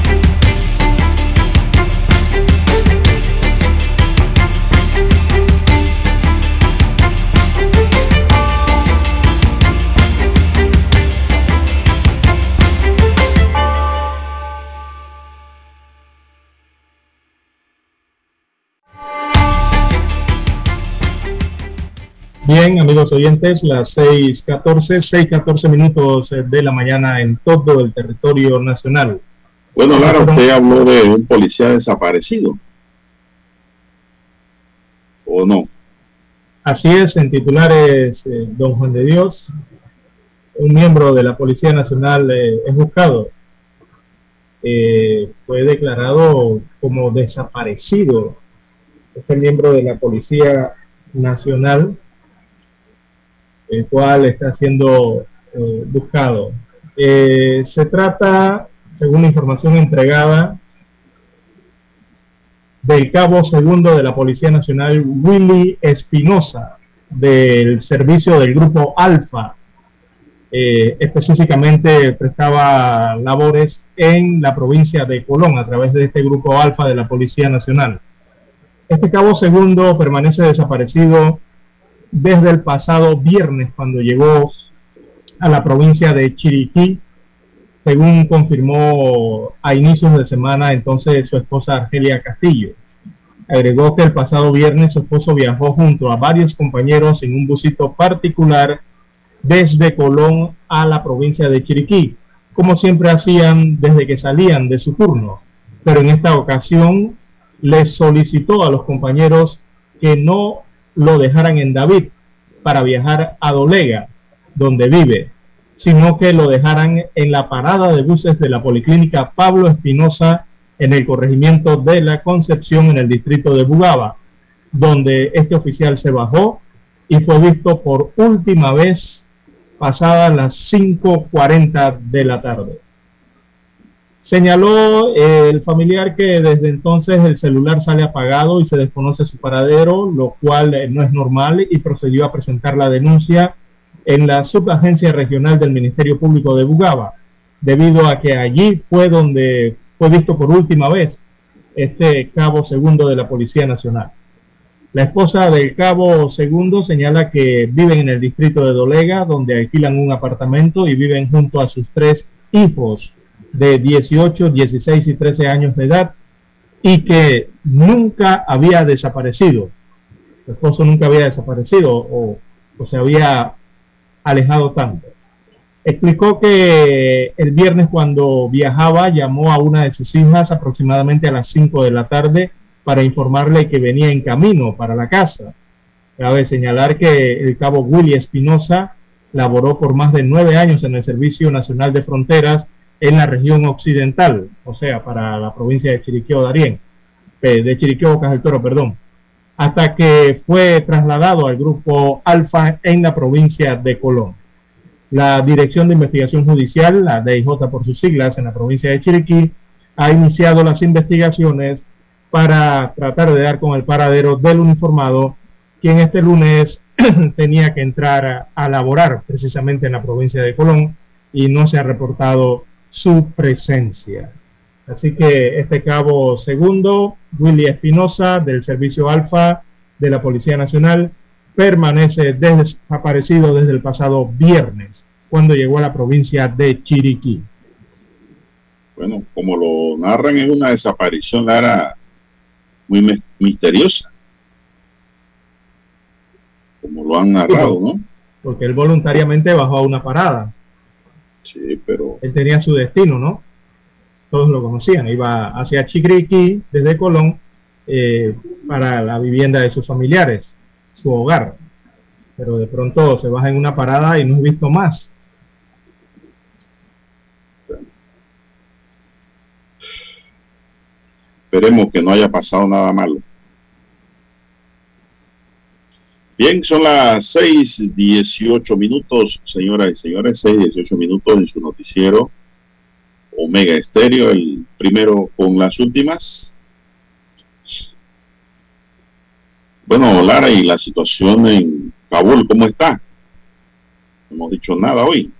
Bien, amigos oyentes, las 6.14, 6.14 minutos de la mañana en todo el territorio nacional. Bueno, Lara, usted habló de un policía desaparecido. ¿O no? Así es, en titulares, eh, don Juan de Dios, un miembro de la Policía Nacional eh, es buscado. Eh, fue declarado como desaparecido. Este miembro de la Policía Nacional, el cual está siendo buscado. se trata, según la información entregada, del cabo segundo de la Policía Nacional, Willy Espinosa, del servicio del Grupo Alfa. Eh, específicamente prestaba labores en la provincia de Colón a través de este Grupo Alfa de la Policía Nacional. Este cabo segundo permanece desaparecido desde el pasado viernes cuando llegó a la provincia de Chiriquí, según confirmó a inicios de semana entonces su esposa Argelia Castillo. Agregó que el pasado viernes su esposo viajó junto a varios compañeros en un busito particular desde Colón a la provincia de Chiriquí, como siempre hacían desde que salían de su turno. Pero en esta ocasión les solicitó a los compañeros que no lo dejaran en David para viajar a Dolega, donde vive, sino que lo dejaran en la parada de buses de la Policlínica Pablo Espinosa en el corregimiento de la Concepción en el distrito de Bugaba, donde este oficial se bajó y fue visto por última vez pasadas las 5.40 de la tarde. Señaló el familiar que desde entonces el celular sale apagado y se desconoce su paradero, lo cual no es normal y procedió a presentar la denuncia en la subagencia regional del Ministerio Público de Bugaba, debido a que allí fue donde fue visto por última vez este cabo segundo de la Policía Nacional. La esposa del cabo segundo señala que viven en el distrito de Dolega, donde alquilan un apartamento y viven junto a sus tres hijos de 18, 16 y 13 años de edad y que nunca había desaparecido. Su esposo nunca había desaparecido o, se había alejado tanto. Explicó que el viernes cuando viajaba llamó a una de sus hijas aproximadamente a las 5 de la tarde para informarle que venía en camino para la casa. Cabe señalar que el cabo Willy Espinosa laboró por más de nueve años en el Servicio Nacional de Fronteras en la región occidental, o sea, para la provincia de Chiriqueo Darién, de Chiriqueo Bocas del Toro, perdón, hasta que fue trasladado al grupo Alfa en la provincia de Colón. La Dirección de Investigación Judicial, la DIJ por sus siglas, en la provincia de Chiriquí, ha iniciado las investigaciones para tratar de dar con el paradero del uniformado, quien este lunes tenía que entrar a, a, laborar precisamente en la provincia de Colón y no se ha reportado su presencia. Así que este cabo segundo, Willy Espinosa, del Servicio Alfa de la Policía Nacional, permanece desaparecido desde el pasado viernes, cuando llegó a la provincia de Chiriquí. Bueno, como lo narran, es una desaparición, Lara, muy misteriosa. Como lo han narrado, ¿no? Porque él voluntariamente bajó a una parada. Sí, pero... Él tenía su destino, ¿no? Todos lo conocían. Iba hacia Chiriquí, desde Colón, eh, para la vivienda de sus familiares su hogar. Pero de pronto se baja en una parada y no he visto más. Esperemos que no haya pasado nada malo. Bien, son las 6.18 minutos, señoras y señores, 6.18 minutos en su noticiero Omega Estéreo, el primero con las últimas. Bueno, Lara, y la situación en Kabul, ¿cómo está? No hemos dicho nada hoy.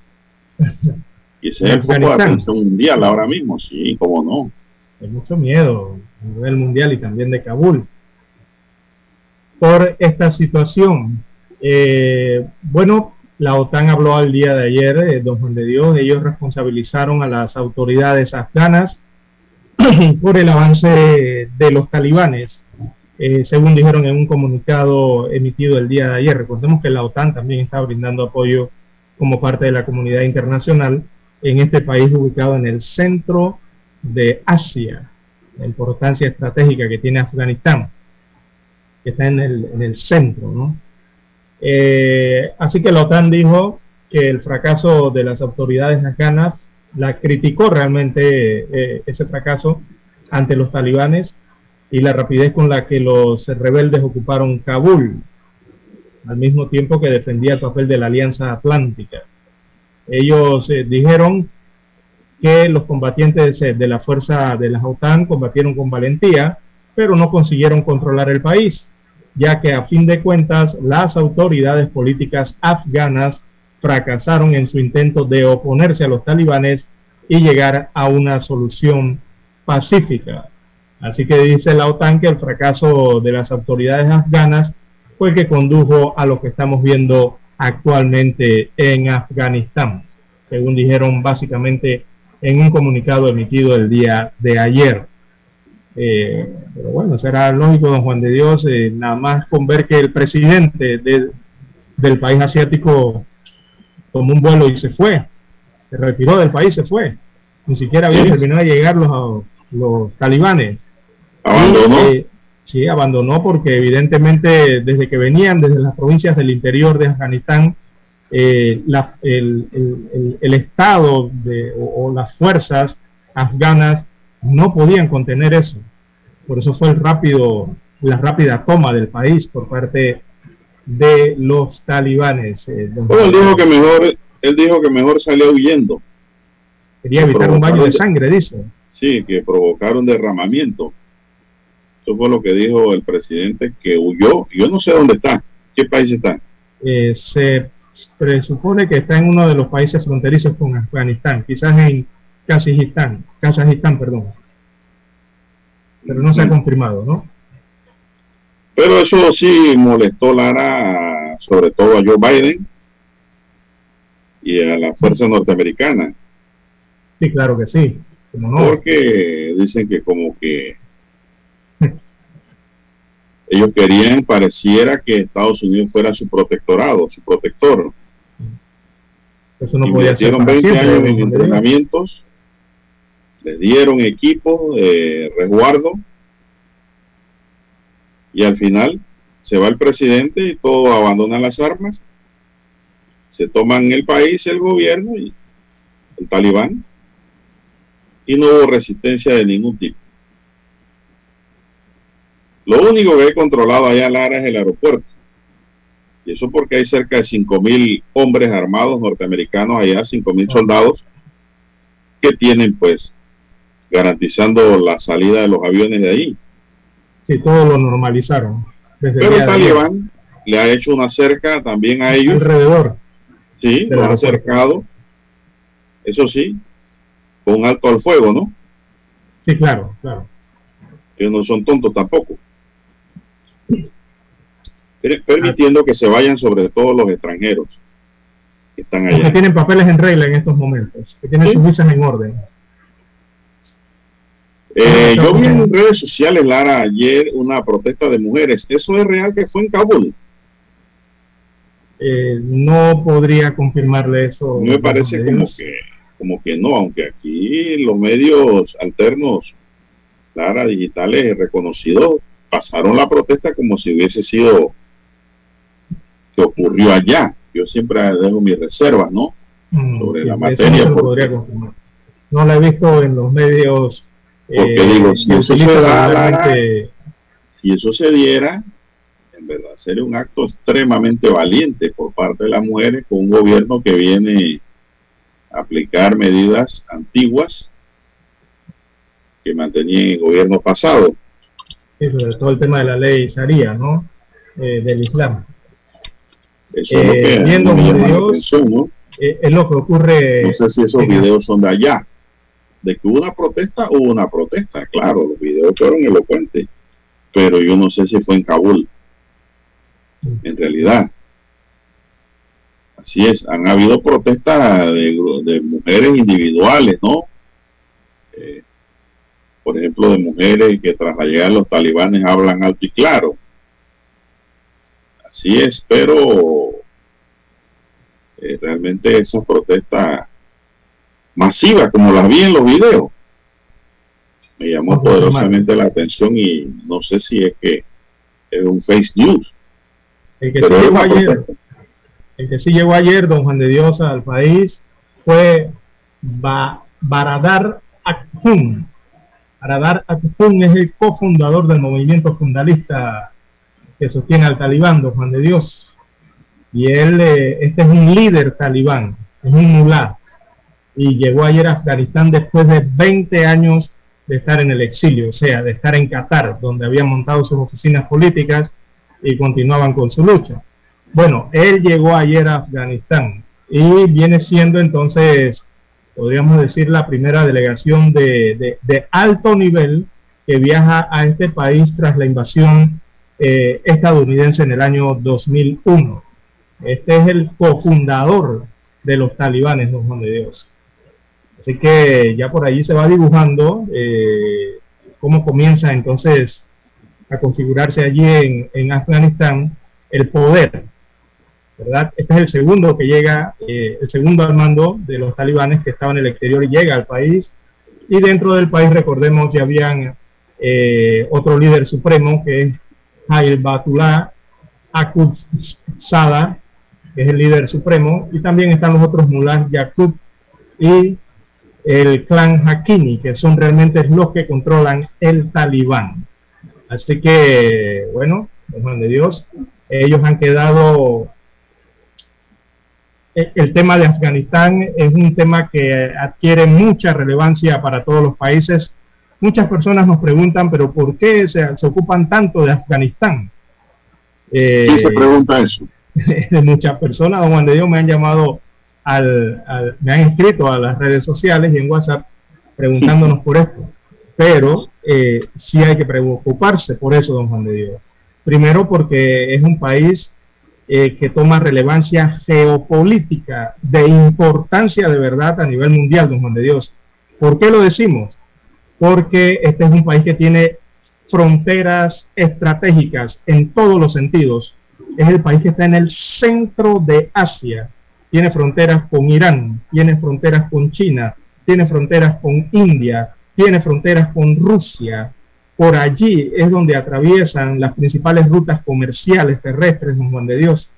Y ese es el foco de atención mundial ahora mismo, sí, cómo no. Hay mucho miedo a nivel mundial y también de Kabul por esta situación. Eh, bueno, la OTAN habló al día de ayer, eh, don Juan de Dios, ellos responsabilizaron a las autoridades afganas por el avance de los talibanes eh, según dijeron en un comunicado emitido el día de ayer. Recordemos que la OTAN también está brindando apoyo como parte de la comunidad internacional en este país ubicado en el centro de Asia, la importancia estratégica que tiene Afganistán, que está en el, centro, ¿no? Eh, así que la OTAN dijo que el fracaso de las autoridades afganas la criticó realmente eh, ese fracaso ante los talibanes y la rapidez con la que los rebeldes ocuparon Kabul, al mismo tiempo que defendía el papel de la Alianza Atlántica. Ellos eh, dijeron que los combatientes de la fuerza de la OTAN combatieron con valentía, pero no consiguieron controlar el país, ya que a fin de cuentas las autoridades políticas afganas fracasaron en su intento de oponerse a los talibanes y llegar a una solución pacífica. Así que dice la OTAN que el fracaso de las autoridades afganas fue que condujo a lo que estamos viendo actualmente en Afganistán, según dijeron básicamente en un comunicado emitido el día de ayer. Eh, pero bueno, será lógico, don Juan de Dios, eh, nada más con ver que el presidente del país asiático tomó un vuelo y se fue, se retiró del país, se fue. Ni siquiera había terminado de llegar los, los talibanes. ¿Abandonó? Eh, sí, abandonó porque evidentemente desde que venían desde las provincias del interior de Afganistán, eh, el, Estado de, o, las fuerzas afganas no podían contener eso. Por eso fue el rápido, la rápida toma del país por parte de los talibanes. Eh, él dijo que mejor, él dijo que mejor salió huyendo. Quería evitar un baño de sangre, dice. Sí, que provocaron derramamiento. Eso fue lo que dijo el presidente que huyó. Yo no sé dónde está. ¿Qué país está? Eh, se presupone que está en uno de los países fronterizos con Afganistán, quizás en Kazajistán, Kazajistán, perdón. Pero no se ha confirmado, ¿no? Pero eso sí molestó Lara, sobre todo a Joe Biden y a la fuerza norteamericana. Sí, claro que sí. Porque dicen que como que ellos querían, pareciera que Estados Unidos fuera su protectorado, su protector. Eso no podía ser 20 años en entrenamientos, les dieron equipo de resguardo y al final se va el presidente y todos abandonan las armas, se toman el país, el gobierno y el talibán y no hubo resistencia de ningún tipo. Lo único que he controlado allá en Lara es el aeropuerto. Y eso porque hay cerca de 5.000 hombres armados norteamericanos allá, 5.000 soldados, que tienen pues garantizando la salida de los aviones de ahí. Sí, todo lo normalizaron. Pero el talibán le ha hecho una cerca también a ellos. Alrededor. Sí, lo ha acercado. Eso sí, con alto al fuego, ¿no? Sí, claro, claro. Ellos no son tontos tampoco. Permitiendo que se vayan sobre todo los extranjeros que están allá. Que tienen papeles en regla en estos momentos, que tienen sus visas en orden. Eh, yo vi en redes sociales, Lara, ayer una protesta de mujeres. ¿Eso es real que fue en Kabul? Eh, no podría confirmarle eso. Me parece como que como que no, aunque aquí los medios alternos, Lara, digitales reconocidos, pasaron la protesta como si hubiese sido que ocurrió allá. Yo siempre dejo mis reservas, ¿no? Mm, Sobre la materia. No, no la he visto en los medios. Porque digo, eh, si eso se da, si eso se diera, en verdad sería un acto extremadamente valiente por parte de las mujeres con un gobierno que viene aplicar medidas antiguas que mantenían el gobierno pasado. Sí, sobre todo el tema de la ley Sharia, ¿no? Eh, del Islam. Eso es lo que eh, viendo videos, ¿no? Eh, es lo que ocurre. No sé si esos videos son de allá. De que hubo una protesta, hubo una protesta, claro, los videos fueron elocuentes, pero yo no sé si fue en Kabul. En realidad, Así es, han habido protestas de, mujeres individuales, ¿no? Eh, por ejemplo, de mujeres que tras la llegada de los talibanes hablan alto y claro. Así es, pero eh, realmente esas protestas masivas, como las vi en los videos, me llamó poderosamente la atención y no sé si es que es un face news. El que, sí llegó ayer, el que sí llegó ayer, don Juan de Dios, al país fue Baradar Akhun. Baradar Akhun es el cofundador del movimiento fundalista que sostiene al talibán, don Juan de Dios. Y él, eh, este es un líder talibán, es un mulá. Y llegó ayer a Afganistán después de 20 años de estar en el exilio, o sea, de estar en Qatar, donde habían montado sus oficinas políticas y continuaban con su lucha. Bueno, él llegó ayer a Afganistán y viene siendo entonces, podríamos decir, la primera delegación de, alto nivel que viaja a este país tras la invasión eh, estadounidense en el año 2001. Este es el cofundador de los talibanes, don Juan de Dios. Así que ya por allí se va dibujando eh, cómo comienza entonces a configurarse allí en, Afganistán el poder. ¿verdad? Este es el segundo que llega, eh, el segundo al mando de los talibanes que estaba en el exterior y llega al país. Y dentro del país, recordemos, ya habían eh, otro líder supremo que es Jair Batullah Akut Sada, que es el líder supremo, y también están los otros mulas Yaqub y el clan Hakini, que son realmente los que controlan el talibán. Así que, bueno, Juan de Dios, ellos han quedado... El tema de Afganistán es un tema que adquiere mucha relevancia para todos los países. Muchas personas nos preguntan, pero ¿por qué se, ocupan tanto de Afganistán? ¿Quién se pregunta eso? muchas personas, don Juan de Dios, me han llamado al, me han escrito a las redes sociales y en WhatsApp preguntándonos por esto. Pero eh, sí hay que preocuparse por eso, don Juan de Dios. Primero porque es un país eh, que toma relevancia geopolítica de importancia de verdad a nivel mundial, don Juan de Dios. ¿Por qué lo decimos? Porque este es un país que tiene fronteras estratégicas en todos los sentidos. Es el país que está en el centro de Asia tiene fronteras con Irán, tiene fronteras con China, tiene fronteras con India, tiene fronteras con Rusia. Por allí es donde atraviesan las principales rutas comerciales terrestres, en Juan de Dios,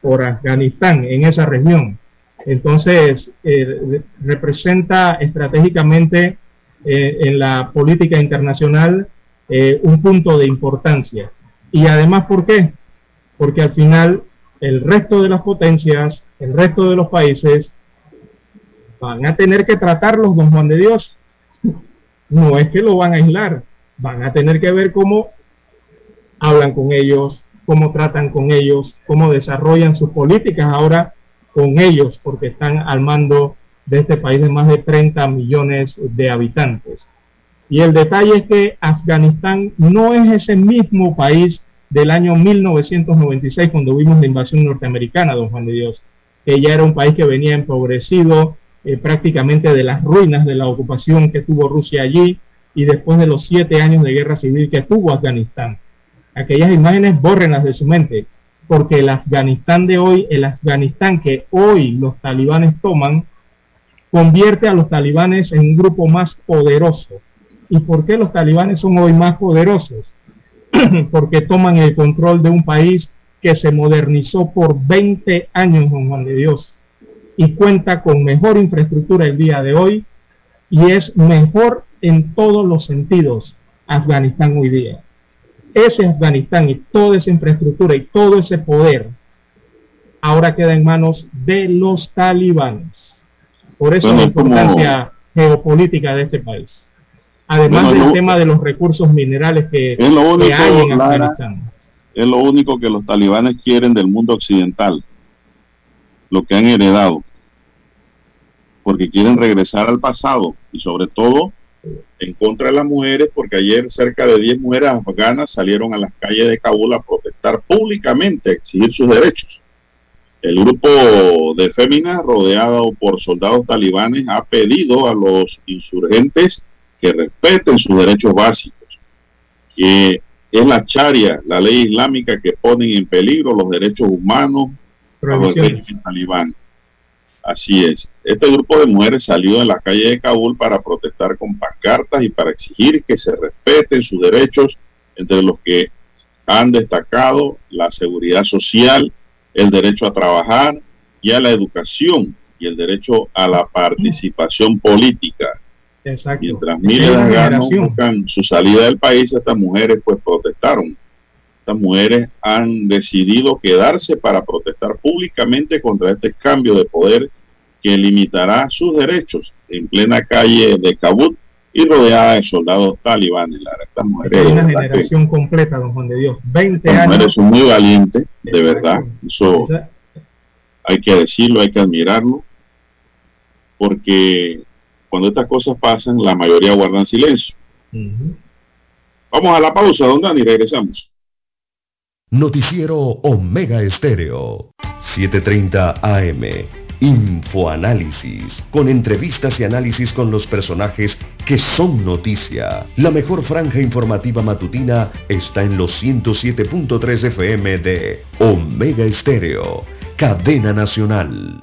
por Afganistán, en esa región. Entonces, eh, representa estratégicamente eh, en la política internacional eh, un punto de importancia. Y además, ¿por qué? Porque al final el resto de las potencias, el resto de los países, van a tener que tratarlos, don Juan de Dios. No es que lo van a aislar, van a tener que ver cómo hablan con ellos, cómo tratan con ellos, cómo desarrollan sus políticas ahora con ellos, porque están al mando de este país de más de 30 millones de habitantes. Y el detalle es que Afganistán no es ese mismo país del año 1996 cuando vimos la invasión norteamericana, don Juan de Dios, que ya era un país que venía empobrecido eh, prácticamente de las ruinas de la ocupación que tuvo Rusia allí y después de los siete años de guerra civil que tuvo Afganistán. Aquellas imágenes bórrenlas de su mente, porque el Afganistán de hoy, el Afganistán que hoy los talibanes toman, convierte a los talibanes en un grupo más poderoso. ¿Y por qué los talibanes son hoy más poderosos? porque toman el control de un país que se modernizó por 20 años, don Juan de Dios, y cuenta con mejor infraestructura el día de hoy y es mejor en todos los sentidos Afganistán hoy día. Ese Afganistán y toda esa infraestructura y todo ese poder ahora queda en manos de los talibanes. Por eso la importancia geopolítica de este país. Además del tema de los recursos minerales que, es lo único, hay en Afganistán. Es lo único que los talibanes quieren del mundo occidental, lo que han heredado, porque quieren regresar al pasado y sobre todo en contra de las mujeres, porque ayer cerca de 10 mujeres afganas salieron a las calles de Kabul a protestar públicamente, a exigir sus derechos. El grupo de féminas, rodeado por soldados talibanes, ha pedido a los insurgentes que respeten sus derechos básicos, que es la charia, la ley islámica que pone en peligro los derechos humanos el régimen talibán. Así es. Este grupo de mujeres salió en la calle de Kabul para protestar con pancartas y para exigir que se respeten sus derechos, entre los que han destacado la seguridad social, el derecho a trabajar y a la educación y el derecho a la participación política. Mientras miles de afganos buscan su salida del país, estas mujeres pues protestaron. Estas mujeres han decidido quedarse para protestar públicamente contra este cambio de poder que limitará sus derechos en plena calle de Kabul y rodeada de soldados talibanes. Estas mujeres. una generación completa, don Juan de Dios. 20 las años. mujeres son muy valientes, de verdad. Eso hay que decirlo, hay que admirarlo, porque cuando estas cosas pasan, la mayoría guardan silencio. Vamos a la pausa, don Dani, regresamos. Noticiero Omega Estéreo, 7:30 AM. Infoanálisis, con entrevistas y análisis con los personajes que son noticia. La mejor franja informativa matutina está en los 107.3 FM de Omega Estéreo, cadena nacional.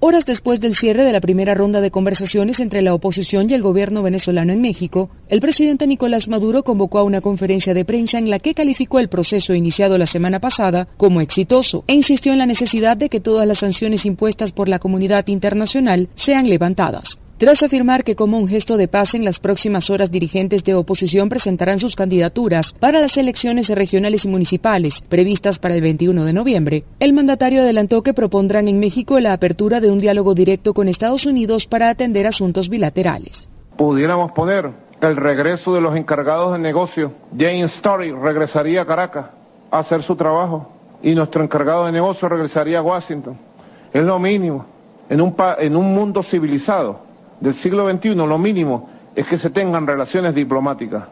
Horas después del cierre de la primera ronda de conversaciones entre la oposición y el gobierno venezolano en México, el presidente Nicolás Maduro convocó a una conferencia de prensa en la que calificó el proceso iniciado la semana pasada como exitoso e insistió en la necesidad de que todas las sanciones impuestas por la comunidad internacional sean levantadas. Tras afirmar que como un gesto de paz en las próximas horas dirigentes de oposición presentarán sus candidaturas para las elecciones regionales y municipales previstas para el 21 de noviembre, el mandatario adelantó que propondrán en México la apertura de un diálogo directo con Estados Unidos para atender asuntos bilaterales. Pudiéramos poner el regreso de los encargados de negocio. James Story regresaría a Caracas a hacer su trabajo y nuestro encargado de negocio regresaría a Washington. Es lo mínimo. En un, en un mundo civilizado del siglo XXI lo mínimo es que se tengan relaciones diplomáticas,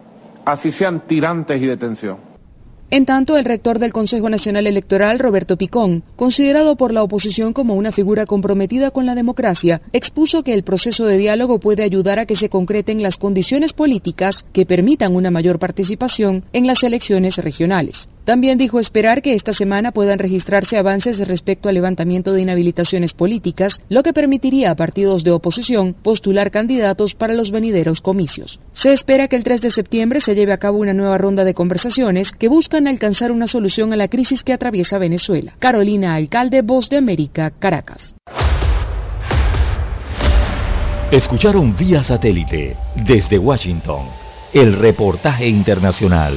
así sean tirantes y de tensión. En tanto, el rector del Consejo Nacional Electoral, Roberto Picón, considerado por la oposición como una figura comprometida con la democracia, expuso que el proceso de diálogo puede ayudar a que se concreten las condiciones políticas que permitan una mayor participación en las elecciones regionales. También dijo esperar que esta semana puedan registrarse avances respecto al levantamiento de inhabilitaciones políticas, lo que permitiría a partidos de oposición postular candidatos para los venideros comicios. Se espera que el 3 de septiembre se lleve a cabo una nueva ronda de conversaciones que buscan alcanzar una solución a la crisis que atraviesa Venezuela. Carolina Alcalde, Voz de América, Caracas. Escucharon vía satélite desde Washington el reportaje internacional.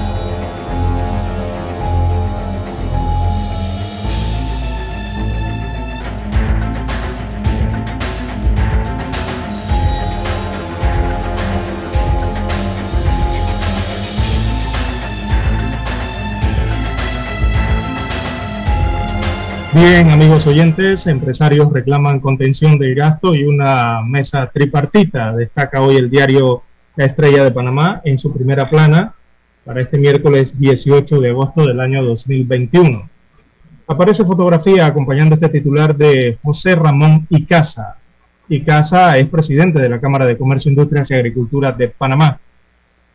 Bien, amigos oyentes, empresarios reclaman contención del gasto y una mesa tripartita. Destaca hoy el diario La Estrella de Panamá en su primera plana para este miércoles 18 de agosto del año 2021. Aparece fotografía acompañando este titular de José Ramón Icaza, y Casa es presidente de la Cámara de Comercio, Industrias y Agricultura de Panamá.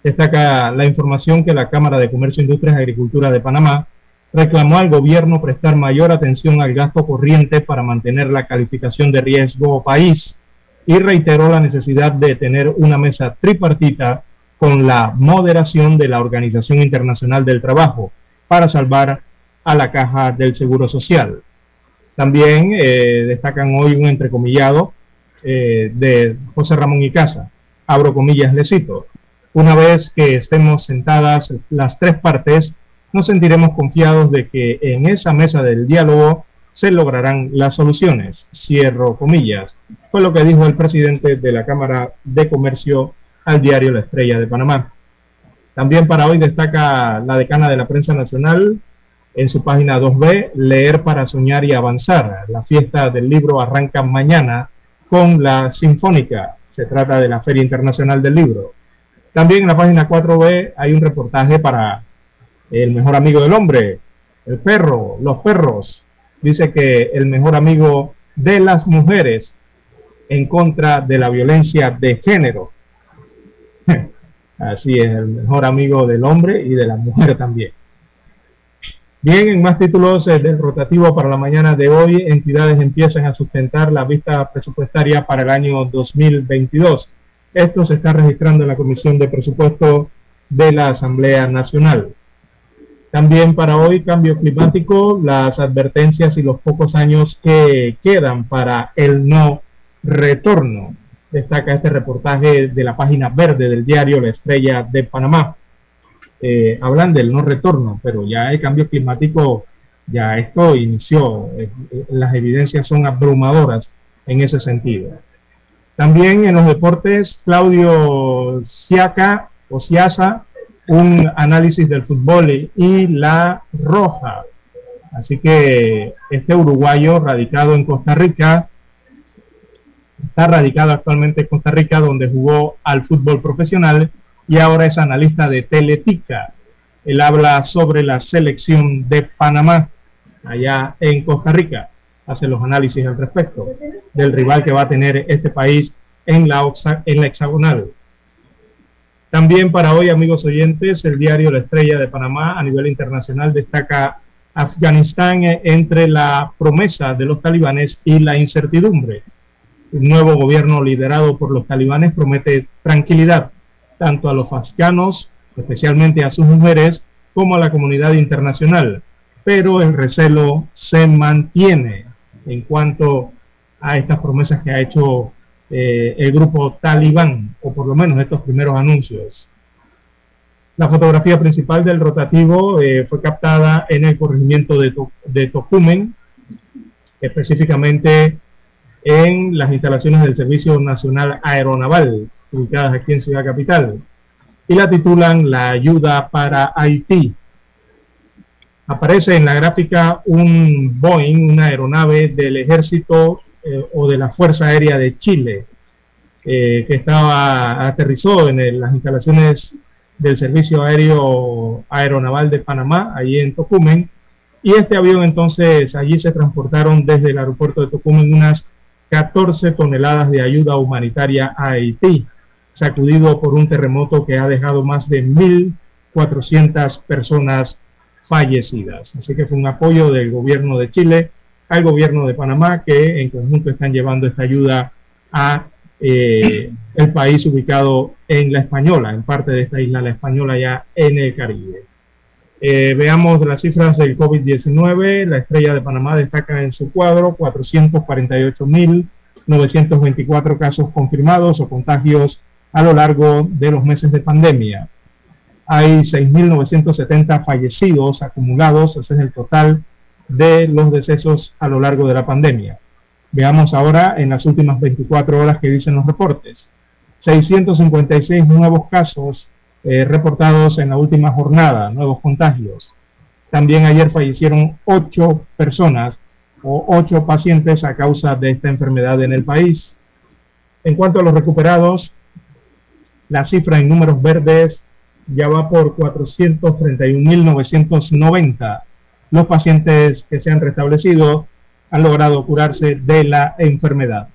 Destaca la información que la Cámara de Comercio, Industrias y Agricultura de Panamá reclamó al gobierno prestar mayor atención al gasto corriente para mantener la calificación de riesgo país y reiteró la necesidad de tener una mesa tripartita con la moderación de la Organización Internacional del Trabajo para salvar a la caja del Seguro Social. También eh, destacan hoy un entrecomillado eh, de José Ramón y Casa. Abro comillas, le cito. Una vez que estemos sentadas las tres partes, nos sentiremos confiados de que en esa mesa del diálogo se lograrán las soluciones. Cierro comillas. Fue lo que dijo el presidente de la Cámara de Comercio al diario La Estrella de Panamá. También para hoy destaca la decana de la prensa nacional en su página 2B, Leer para soñar y avanzar. La fiesta del libro arranca mañana con la Sinfónica. Se trata de la Feria Internacional del Libro. También en la página 4B hay un reportaje para el mejor amigo del hombre, el perro, los perros. Dice que el mejor amigo de las mujeres en contra de la violencia de género. Así es, el mejor amigo del hombre y de la mujer también. Bien, en más títulos eh, del rotativo para la mañana de hoy, entidades empiezan a sustentar la vista presupuestaria para el año 2022. Esto se está registrando en la Comisión de Presupuesto de la Asamblea Nacional. También para hoy, cambio climático, las advertencias y los pocos años que quedan para el no retorno destaca este reportaje de la página verde del diario La Estrella de Panamá. Eh, hablan del no retorno, pero ya el cambio climático, ya esto inició, eh, eh, las evidencias son abrumadoras en ese sentido. También en los deportes, Claudio Siaca o Siasa, un análisis del fútbol y la roja. Así que este uruguayo radicado en Costa Rica Está radicado actualmente en Costa Rica, donde jugó al fútbol profesional y ahora es analista de Teletica. Él habla sobre la selección de Panamá allá en Costa Rica. Hace los análisis al respecto del rival que va a tener este país en la, hexagonal. También para hoy, amigos oyentes, el diario La Estrella de Panamá a nivel internacional destaca Afganistán entre la promesa de los talibanes y la incertidumbre. Un nuevo gobierno liderado por los talibanes promete tranquilidad tanto a los afganos, especialmente a sus mujeres, como a la comunidad internacional. Pero el recelo se mantiene en cuanto a estas promesas que ha hecho eh, el grupo talibán, o por lo menos estos primeros anuncios. La fotografía principal del rotativo eh, fue captada en el corregimiento de, de Tocumen, específicamente en las instalaciones del Servicio Nacional Aeronaval, ubicadas aquí en Ciudad Capital, y la titulan La ayuda para Haití. Aparece en la gráfica un Boeing, una aeronave del ejército eh, o de la Fuerza Aérea de Chile, eh, que estaba aterrizó en las instalaciones del Servicio Aéreo Aeronaval de Panamá, allí en Tocumen, y este avión entonces allí se transportaron desde el aeropuerto de Tocumen unas 14 toneladas de ayuda humanitaria a Haití, sacudido por un terremoto que ha dejado más de 1.400 personas fallecidas. Así que fue un apoyo del gobierno de Chile al gobierno de Panamá que en conjunto están llevando esta ayuda a eh, el país ubicado en la Española, en parte de esta isla, la Española ya en el Caribe. Eh, veamos las cifras del COVID-19. La estrella de Panamá destaca en su cuadro 448.924 casos confirmados o contagios a lo largo de los meses de pandemia. Hay 6.970 fallecidos acumulados, ese es el total de los decesos a lo largo de la pandemia. Veamos ahora en las últimas 24 horas que dicen los reportes. 656 nuevos casos eh, reportados en la última jornada, nuevos contagios. También ayer fallecieron ocho personas o ocho pacientes a causa de esta enfermedad en el país. En cuanto a los recuperados, la cifra en números verdes ya va por 431.990. Los pacientes que se han restablecido han logrado curarse de la enfermedad.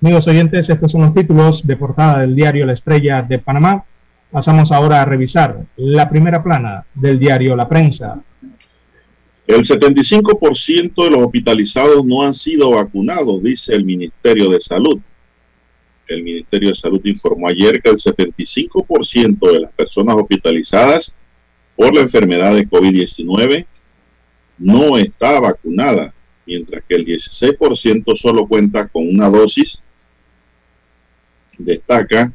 Amigos oyentes, estos son los títulos de portada del diario La Estrella de Panamá. Pasamos ahora a revisar la primera plana del diario La Prensa. El 75% de los hospitalizados no han sido vacunados, dice el Ministerio de Salud. El Ministerio de Salud informó ayer que el 75% de las personas hospitalizadas por la enfermedad de COVID-19 no está vacunada, mientras que el 16% solo cuenta con una dosis destaca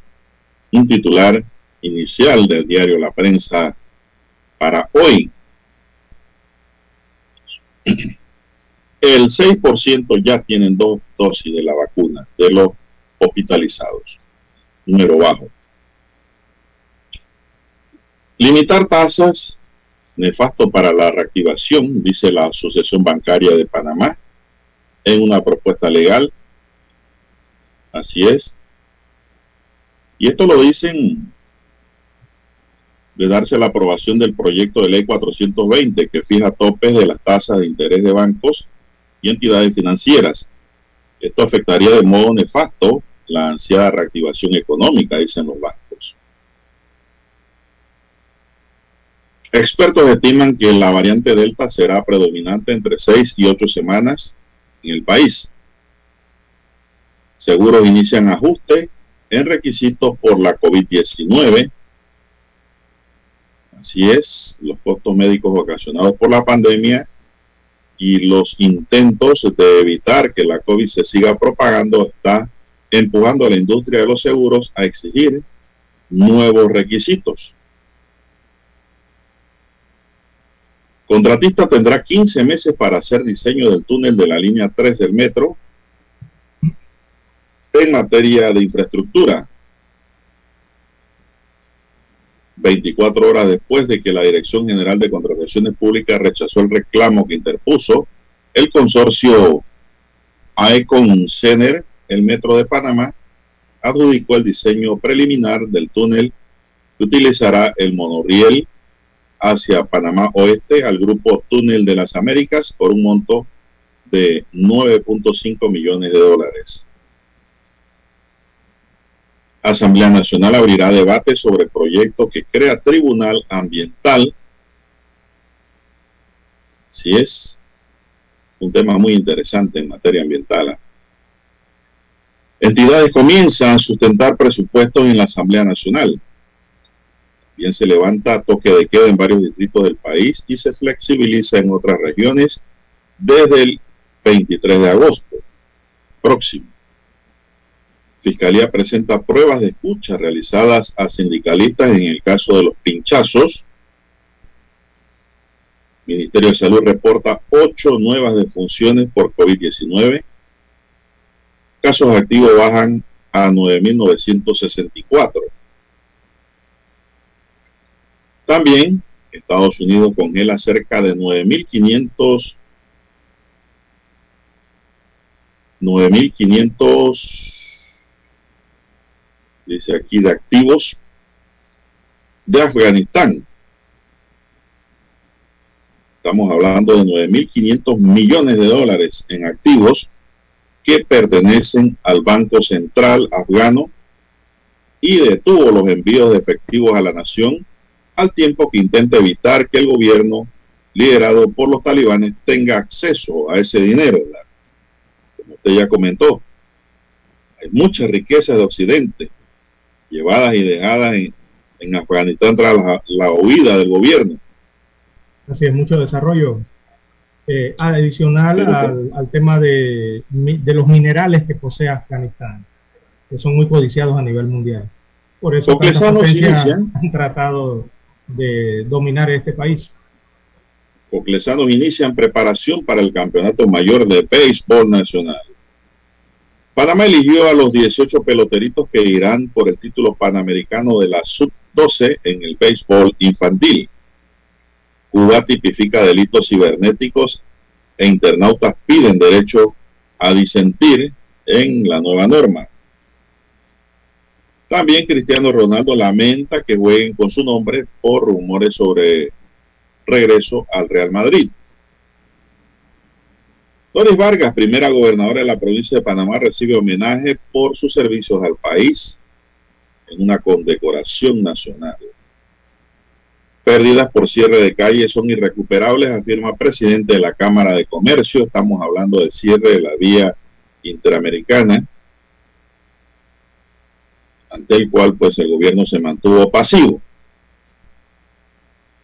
un titular inicial del diario La Prensa para hoy. El 6% ya tienen dos dosis de la vacuna de los hospitalizados. Número bajo. Limitar tasas, nefasto para la reactivación, dice la Asociación Bancaria de Panamá, en una propuesta legal. Así es. Y esto lo dicen de darse la aprobación del proyecto de ley 420 que fija topes de las tasas de interés de bancos y entidades financieras. Esto afectaría de modo nefasto la ansiada reactivación económica, dicen los bancos. Expertos estiman que la variante Delta será predominante entre seis y ocho semanas en el país. Seguros inician ajuste en requisitos por la COVID-19. Así es, los costos médicos ocasionados por la pandemia y los intentos de evitar que la COVID se siga propagando está empujando a la industria de los seguros a exigir nuevos requisitos. Contratista tendrá 15 meses para hacer diseño del túnel de la línea 3 del metro en materia de infraestructura. 24 horas después de que la Dirección General de Contrataciones Públicas rechazó el reclamo que interpuso el consorcio AECON Cener, el Metro de Panamá, adjudicó el diseño preliminar del túnel que utilizará el monorriel hacia Panamá Oeste al grupo Túnel de las Américas por un monto de 9.5 millones de dólares. Asamblea Nacional abrirá debate sobre proyecto que crea Tribunal Ambiental. Si es un tema muy interesante en materia ambiental. Entidades comienzan a sustentar presupuestos en la Asamblea Nacional. Bien se levanta toque de queda en varios distritos del país y se flexibiliza en otras regiones desde el 23 de agosto próximo. Fiscalía presenta pruebas de escucha realizadas a sindicalistas en el caso de los pinchazos. Ministerio de Salud reporta ocho nuevas defunciones por COVID-19. Casos activos bajan a 9.964. También Estados Unidos congela cerca de 9.500 9.500 dice aquí, de activos de Afganistán. Estamos hablando de 9.500 millones de dólares en activos que pertenecen al Banco Central afgano y detuvo los envíos de efectivos a la nación al tiempo que intenta evitar que el gobierno liderado por los talibanes tenga acceso a ese dinero. Como usted ya comentó, hay mucha riqueza de Occidente llevadas y dejadas en, Afganistán tras la, huida del gobierno. Así es, mucho desarrollo. Eh, adicional al, tema de, los minerales que posee Afganistán, que son muy codiciados a nivel mundial. Por eso han tratado de dominar este país. Coclesanos inician preparación para el Campeonato Mayor de Béisbol Nacional. Panamá eligió a los 18 peloteritos que irán por el título panamericano de la Sub-12 en el béisbol infantil. Cuba tipifica delitos cibernéticos e internautas piden derecho a disentir en la nueva norma. También Cristiano Ronaldo lamenta que jueguen con su nombre por rumores sobre regreso al Real Madrid. Doris Vargas, primera gobernadora de la provincia de Panamá, recibe homenaje por sus servicios al país en una condecoración nacional. Pérdidas por cierre de calles son irrecuperables, afirma presidente de la Cámara de Comercio. Estamos hablando del cierre de la vía interamericana, ante el cual pues el gobierno se mantuvo pasivo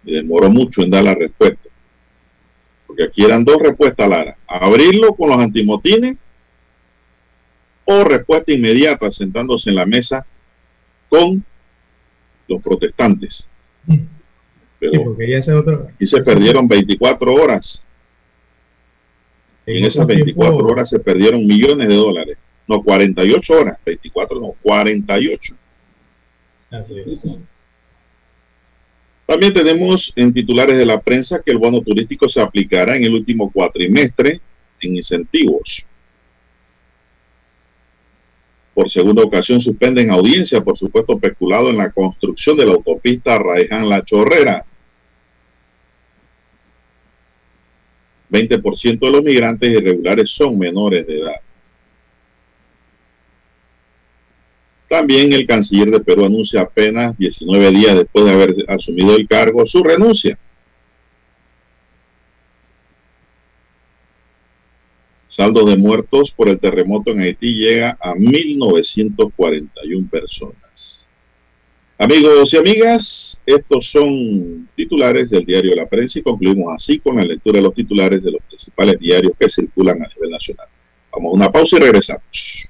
y demoró mucho en dar la respuesta. Porque aquí eran dos respuestas, Lara. Abrirlo con los antimotines o respuesta inmediata sentándose en la mesa con los protestantes. Pero aquí se perdieron 24 horas. En esas 24 horas se perdieron millones de dólares. No, 48 horas. 24 no, 48. Así es. También tenemos en titulares de la prensa que el bono turístico se aplicará en el último cuatrimestre en incentivos. Por segunda ocasión suspenden audiencia por supuesto peculado en la construcción de la autopista Raiján-La Chorrera. 20% de los migrantes irregulares son menores de edad. También el canciller de Perú anuncia apenas 19 días después de haber asumido el cargo su renuncia. Saldo de muertos por el terremoto en Haití llega a 1.941 personas. Amigos y amigas, estos son titulares del diario La Prensa y concluimos así con la lectura de los titulares de los principales diarios que circulan a nivel nacional. Vamos a una pausa y regresamos.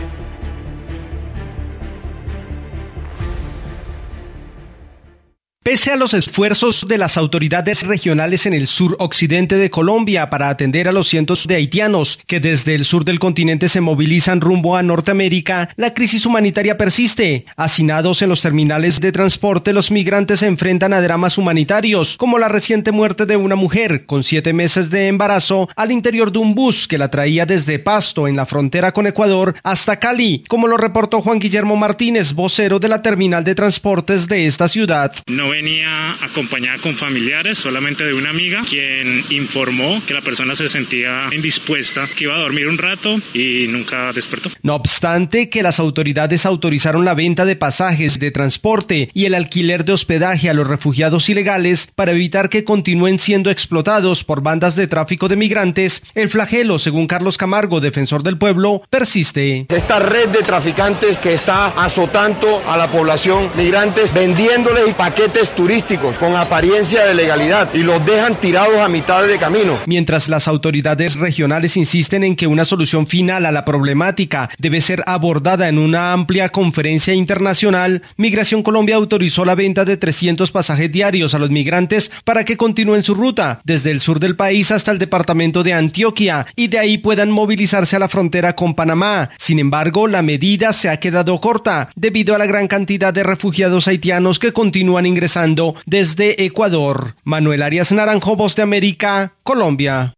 Pese a los esfuerzos de las autoridades regionales en el sur occidente de Colombia para atender a los cientos de haitianos que desde el sur del continente se movilizan rumbo a Norteamérica, la crisis humanitaria persiste. Hacinados en los terminales de transporte, los migrantes se enfrentan a dramas humanitarios, como la reciente muerte de una mujer con siete meses de embarazo al interior de un bus que la traía desde Pasto, en la frontera con Ecuador, hasta Cali, como lo reportó Juan Guillermo Martínez, vocero de la terminal de transportes de esta ciudad venía acompañada con familiares, solamente de una amiga, quien informó que la persona se sentía indispuesta, que iba a dormir un rato y nunca despertó. No obstante que las autoridades autorizaron la venta de pasajes de transporte y el alquiler de hospedaje a los refugiados ilegales para evitar que continúen siendo explotados por bandas de tráfico de migrantes, el flagelo, según Carlos Camargo, defensor del pueblo, persiste. Esta red de traficantes que está azotando a la población migrantes, vendiéndoles paquetes turísticos con apariencia de legalidad y los dejan tirados a mitad de camino. Mientras las autoridades regionales insisten en que una solución final a la problemática debe ser abordada en una amplia conferencia internacional, Migración Colombia autorizó la venta de 300 pasajes diarios a los migrantes para que continúen su ruta desde el sur del país hasta el departamento de Antioquia y de ahí puedan movilizarse a la frontera con Panamá. Sin embargo, la medida se ha quedado corta debido a la gran cantidad de refugiados haitianos que continúan ingresando desde Ecuador. Manuel Arias Naranjo, Voz de América, Colombia.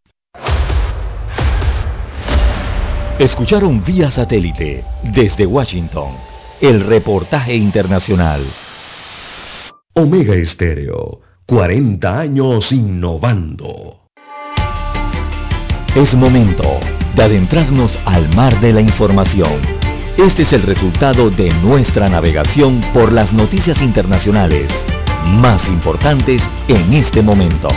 Escucharon vía satélite desde Washington el reportaje internacional. Omega Estéreo, 40 años innovando. Es momento de adentrarnos al mar de la información. Este es el resultado de nuestra navegación por las noticias internacionales más importantes en este momento.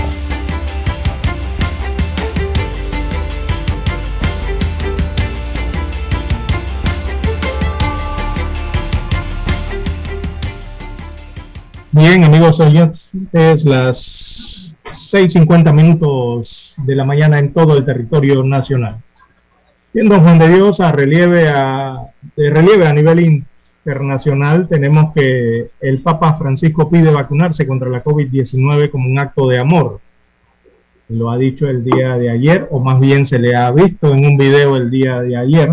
Bien, amigos oyentes, es las 6.50 minutos de la mañana en todo el territorio nacional. Bien, don Juan de Dios, a relieve a, de relieve a nivel internacional, tenemos que el Papa Francisco pide vacunarse contra la COVID-19 como un acto de amor. Lo ha dicho el día de ayer, o más bien se le ha visto en un video el día de ayer,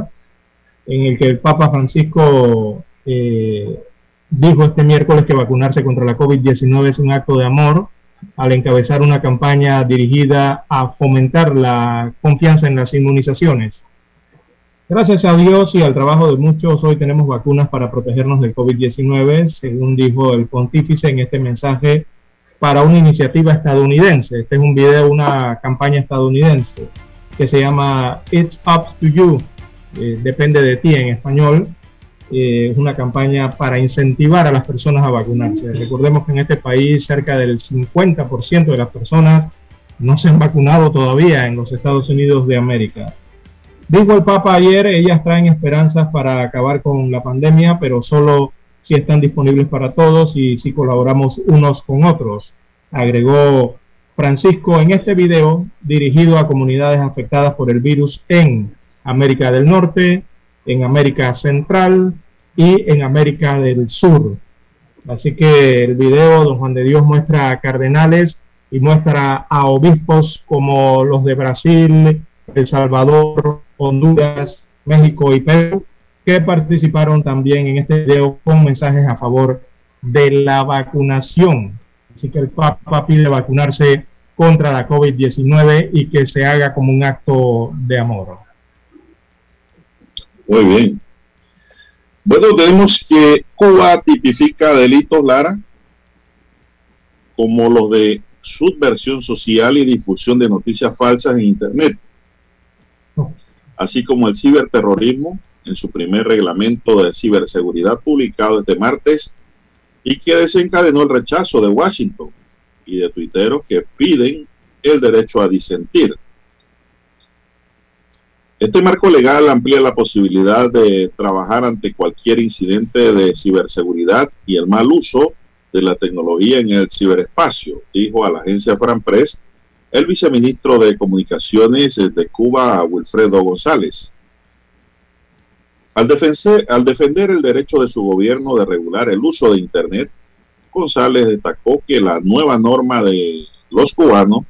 en el que el Papa Francisco eh, dijo este miércoles que vacunarse contra la COVID-19 es un acto de amor al encabezar una campaña dirigida a fomentar la confianza en las inmunizaciones. Gracias a Dios y al trabajo de muchos, hoy tenemos vacunas para protegernos del COVID-19, según dijo el pontífice en este mensaje para una iniciativa estadounidense. Este es un video, una campaña estadounidense que se llama It's Up to You, eh, depende de ti en español, eh, es una campaña para incentivar a las personas a vacunarse. Recordemos que en este país cerca del 50% de las personas no se han vacunado todavía en los Estados Unidos de América. Dijo el Papa ayer, ellas traen esperanzas para acabar con la pandemia, pero solo si están disponibles para todos y si colaboramos unos con otros. Agregó Francisco en este video dirigido a comunidades afectadas por el virus en América del Norte, en América Central, y en América del Sur. Así que el video, don Juan de Dios muestra a cardenales y muestra a obispos como los de Brasil, El Salvador, Honduras, México y Perú, que participaron también en este video con mensajes a favor de la vacunación. Así que el Papa pide vacunarse contra la COVID-19 y que se haga como un acto de amor. Muy bien. Bueno, tenemos que Cuba tipifica delitos, Lara, como los de subversión social y difusión de noticias falsas en Internet, así como el ciberterrorismo en su primer reglamento de ciberseguridad publicado este martes y que desencadenó el rechazo de Washington y de tuiteros que piden el derecho a disentir. Este marco legal amplía la posibilidad de trabajar ante cualquier incidente de ciberseguridad y el mal uso de la tecnología en el ciberespacio, dijo a la agencia Fran Press el viceministro de Comunicaciones de Cuba, Wilfredo González. Al, al defender el derecho de su gobierno de regular el uso de Internet, González destacó que la nueva norma de los cubanos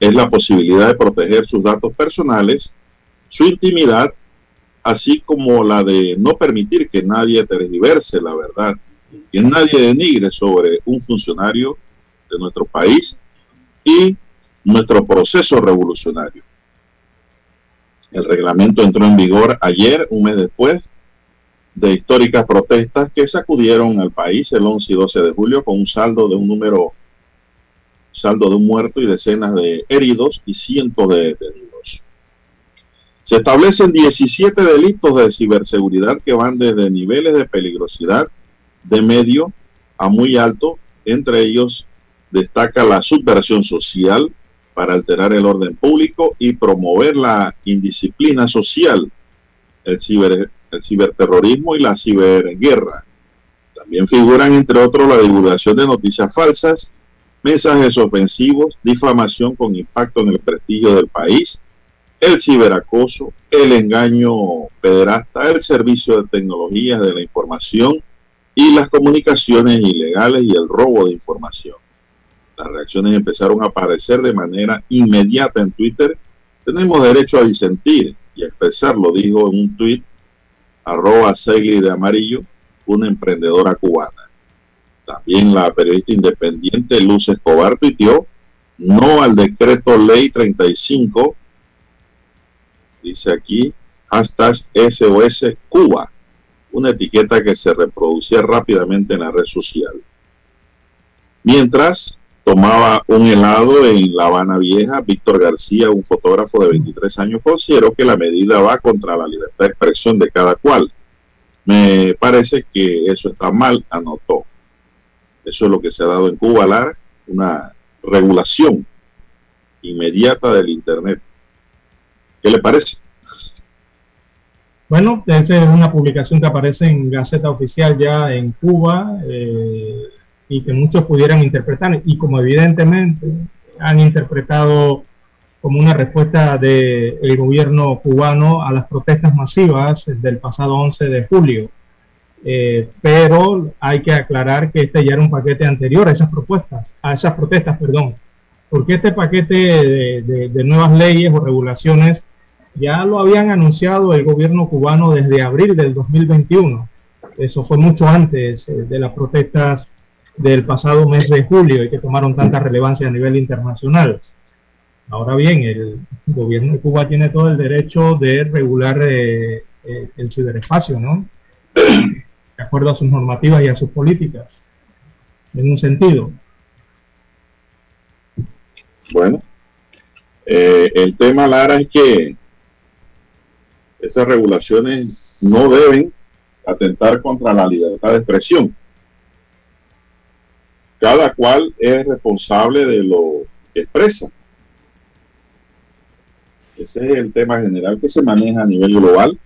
es la posibilidad de proteger sus datos personales, su intimidad, así como la de no permitir que nadie tergiverse la verdad, que nadie denigre sobre un funcionario de nuestro país y nuestro proceso revolucionario. El reglamento entró en vigor ayer, un mes después de históricas protestas que sacudieron al país el 11 y 12 de julio con un saldo de un número saldo de un muerto y decenas de heridos y cientos de detenidos. Se establecen 17 delitos de ciberseguridad que van desde niveles de peligrosidad de medio a muy alto. Entre ellos destaca la subversión social para alterar el orden público y promover la indisciplina social, el, ciber, el ciberterrorismo y la ciberguerra. También figuran, entre otros, la divulgación de noticias falsas, mensajes ofensivos, difamación con impacto en el prestigio del país, el ciberacoso, el engaño pederasta, el servicio de tecnologías de la información y las comunicaciones ilegales y el robo de información. Las reacciones empezaron a aparecer de manera inmediata en Twitter. Tenemos derecho a disentir y expresarlo, dijo en un tuit arroba Segui de Amarillo, una emprendedora cubana. También la periodista independiente Luz Escobar tuiteó no al decreto ley 35 dice aquí, hashtag SOS Cuba, una etiqueta que se reproducía rápidamente en la red social. Mientras tomaba un helado en La Habana Vieja, Víctor García, un fotógrafo de 23 años, consideró que la medida va contra la libertad de expresión de cada cual. Me parece que eso está mal, anotó. Eso es lo que se ha dado en Cuba, Lara, una regulación inmediata del Internet. ¿Qué le parece? Bueno, esta es una publicación que aparece en Gaceta Oficial ya en Cuba eh, y que muchos pudieran interpretar y como evidentemente han interpretado como una respuesta del gobierno cubano a las protestas masivas del pasado 11 de julio. Eh, pero hay que aclarar que este ya era un paquete anterior a esas propuestas, a esas protestas, perdón, porque este paquete de nuevas leyes o regulaciones ya lo habían anunciado el gobierno cubano desde abril del 2021. Eso fue mucho antes eh, de las protestas del pasado mes de julio y que tomaron tanta relevancia a nivel internacional. Ahora bien, el gobierno de Cuba tiene todo el derecho de regular eh, eh, el ciberespacio, ¿no? De acuerdo a sus normativas y a sus políticas, en un sentido. Bueno, el tema, Lara, es que estas regulaciones no deben atentar contra la libertad de expresión. Cada cual es responsable de lo que expresa. Ese es el tema general que se maneja a nivel global.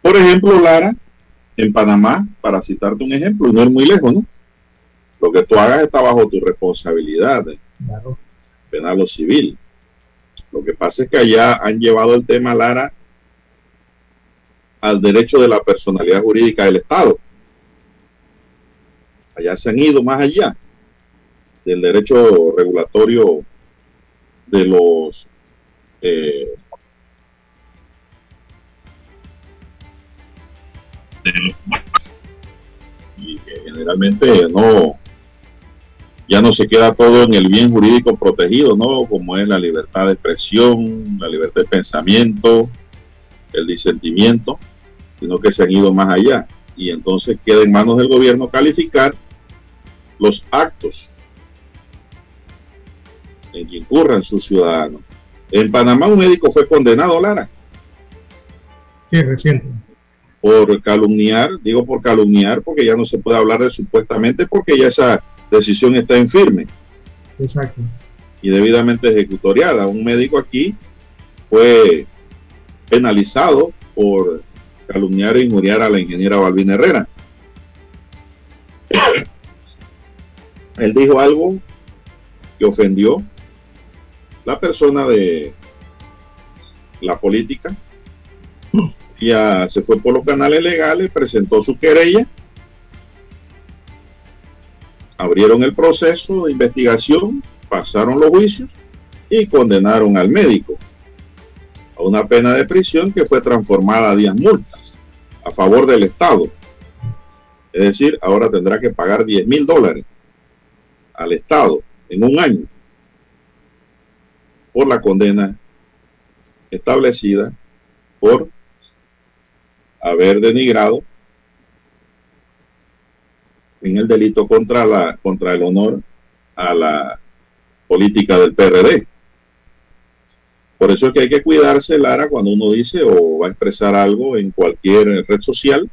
Por ejemplo, Lara, en Panamá, para citarte un ejemplo, no es muy lejos, ¿no? Lo que tú hagas está bajo tu responsabilidad, penal o civil. Lo que pasa es que allá han llevado el tema, Lara, al derecho de la personalidad jurídica del Estado. Allá se han ido más allá del derecho regulatorio de los eh, y que generalmente no ya no se queda todo en el bien jurídico protegido, ¿no? Como es la libertad de expresión, la libertad de pensamiento, el disentimiento, sino que se han ido más allá. Y entonces queda en manos del gobierno calificar los actos en que incurran sus ciudadanos. En Panamá un médico fue condenado, Lara. Sí, reciente. Por calumniar, digo por calumniar, porque ya no se puede hablar de supuestamente, porque ya esa decisión está en firme. Exacto. Y debidamente ejecutoriada. Un médico aquí fue penalizado por calumniar e injuriar a la ingeniera Balbina Herrera. Él dijo algo que ofendió la persona de la política. Ya se fue por los canales legales, presentó su querella, abrieron el proceso de investigación, pasaron los juicios y condenaron al médico a una pena de prisión que fue transformada a 10 multas a favor del Estado. Es decir, ahora tendrá que pagar 10 mil dólares al Estado en un año por la condena establecida por haber denigrado en el delito contra la contra el honor a la política del PRD. Por eso es que hay que cuidarse, Lara, cuando uno dice o va a expresar algo en cualquier red social.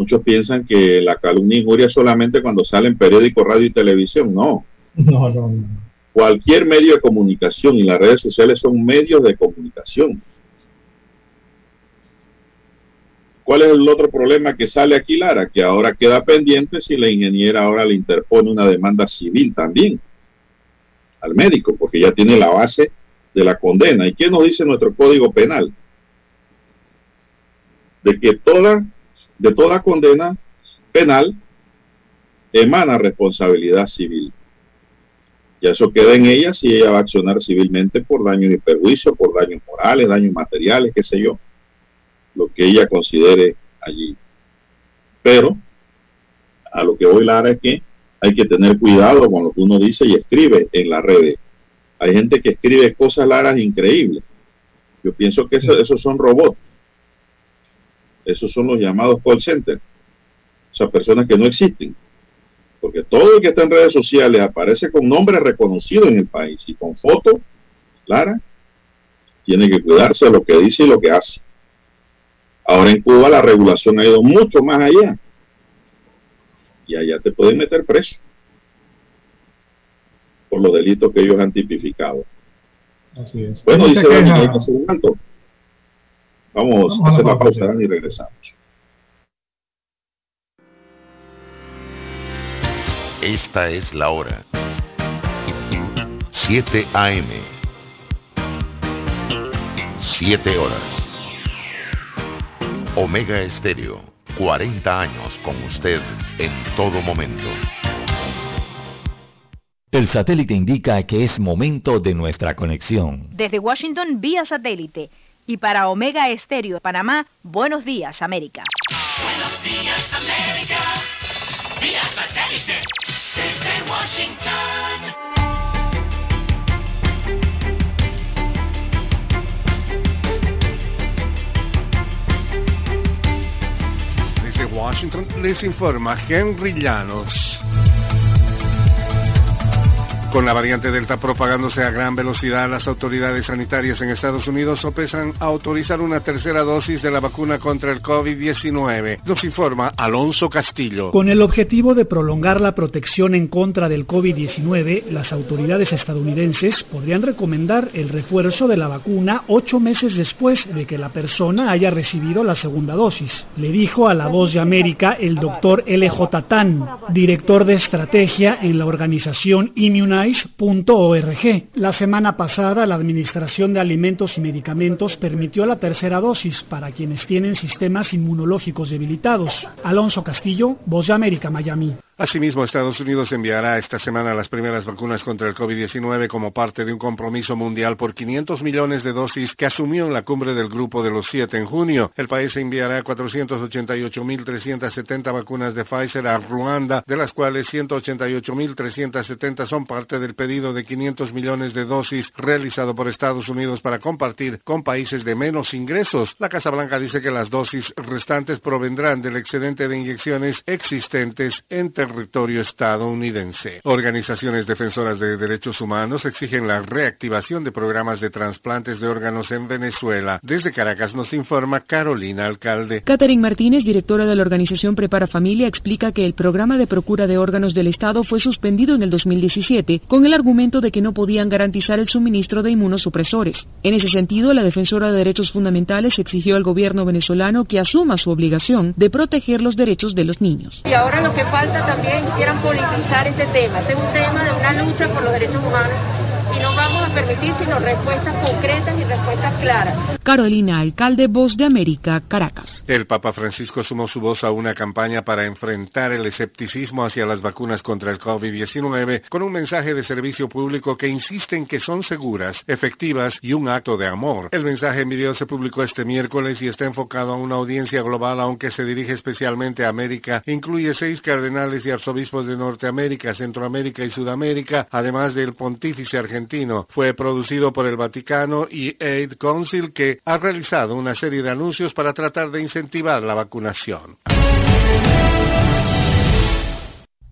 Muchos piensan que la calumnia y injuria solamente cuando sale en periódico, radio y televisión. No. No, no, no. Cualquier medio de comunicación y las redes sociales son medios de comunicación. ¿Cuál es el otro problema que sale aquí, Lara? Que ahora queda pendiente si la ingeniera ahora le interpone una demanda civil también al médico, porque ya tiene la base de la condena. ¿Y qué nos dice nuestro código penal? De que toda, de toda condena penal emana responsabilidad civil. Y eso queda en ella si ella va a accionar civilmente por daños y perjuicios, por daños morales, daños materiales, qué sé yo, lo que ella considere allí. Pero a lo que voy, Lara, es que hay que tener cuidado con lo que uno dice y escribe en las redes. Hay gente que escribe cosas laras increíbles. Yo pienso que esos son robots. Esos son los llamados call centers. O sea, personas que no existen. Porque todo el que está en redes sociales aparece con nombre reconocido en el país y con foto clara. Tiene que cuidarse de lo que dice y lo que hace. Ahora en Cuba la regulación ha ido mucho más allá. Y allá te pueden meter preso por los delitos que ellos han tipificado. Así es. Bueno, dice hay que hacer un alto. Vamos, Vamos a hacer la pausa Dani, y regresamos. Esta es la hora. 7 AM. 7 horas. Omega Estéreo. 40 años con usted en todo momento. El satélite indica que es momento de nuestra conexión. Desde Washington vía satélite y para Omega Estéreo de Panamá, buenos días América. Buenos días América, vía satélite desde Washington. Desde Washington les informa Henry Llanos. Con la variante Delta propagándose a gran velocidad, las autoridades sanitarias en Estados Unidos sopesan a autorizar una tercera dosis de la vacuna contra el COVID-19. Nos informa Alonso Castillo. Con el objetivo de prolongar la protección en contra del COVID-19, las autoridades estadounidenses podrían recomendar el refuerzo de la vacuna ocho meses después de que la persona haya recibido la segunda dosis. Le dijo a La Voz de América el doctor LJ Tan, director de estrategia en la organización La semana pasada, la Administración de Alimentos y Medicamentos permitió la tercera dosis para quienes tienen sistemas inmunológicos debilitados. Alonso Castillo, Voz de América, Miami. Asimismo, Estados Unidos enviará esta semana las primeras vacunas contra el COVID-19 como parte de un compromiso mundial por 500 millones de dosis que asumió en la cumbre del Grupo de los Siete en junio. El país enviará 488.370 vacunas de Pfizer a Ruanda, de las cuales 188.370 son parte del pedido de 500 millones de dosis realizado por Estados Unidos para compartir con países de menos ingresos. La Casa Blanca dice que las dosis restantes provendrán del excedente de inyecciones existentes en territorio estadounidense. Organizaciones defensoras de derechos humanos exigen la reactivación de programas de trasplantes de órganos en Venezuela. Desde Caracas nos informa Carolina Alcalde. Catherine Martínez, directora de la organización Prepara Familia, explica que el programa de procura de órganos del Estado fue suspendido en el 2017 con el argumento de que no podían garantizar el suministro de inmunosupresores. En ese sentido, la defensora de derechos fundamentales exigió al gobierno venezolano que asuma su obligación de proteger los derechos de los niños. Y ahora lo que falta también quieran politizar este tema. Este es un tema de una lucha por los derechos humanos y no vamos a permitir sino respuestas concretas y respuestas claras. Carolina, alcalde Voz de América, Caracas. El Papa Francisco sumó su voz a una campaña para enfrentar el escepticismo hacia las vacunas contra el COVID-19 con un mensaje de servicio público que insiste en que son seguras, efectivas y un acto de amor. El mensaje en video se publicó este miércoles y está enfocado a una audiencia global, aunque se dirige especialmente a América. Incluye seis cardenales y arzobispos de Norteamérica, Centroamérica y Sudamérica, además del pontífice argentino fue producido por el Vaticano y Aid Council que ha realizado una serie de anuncios para tratar de incentivar la vacunación.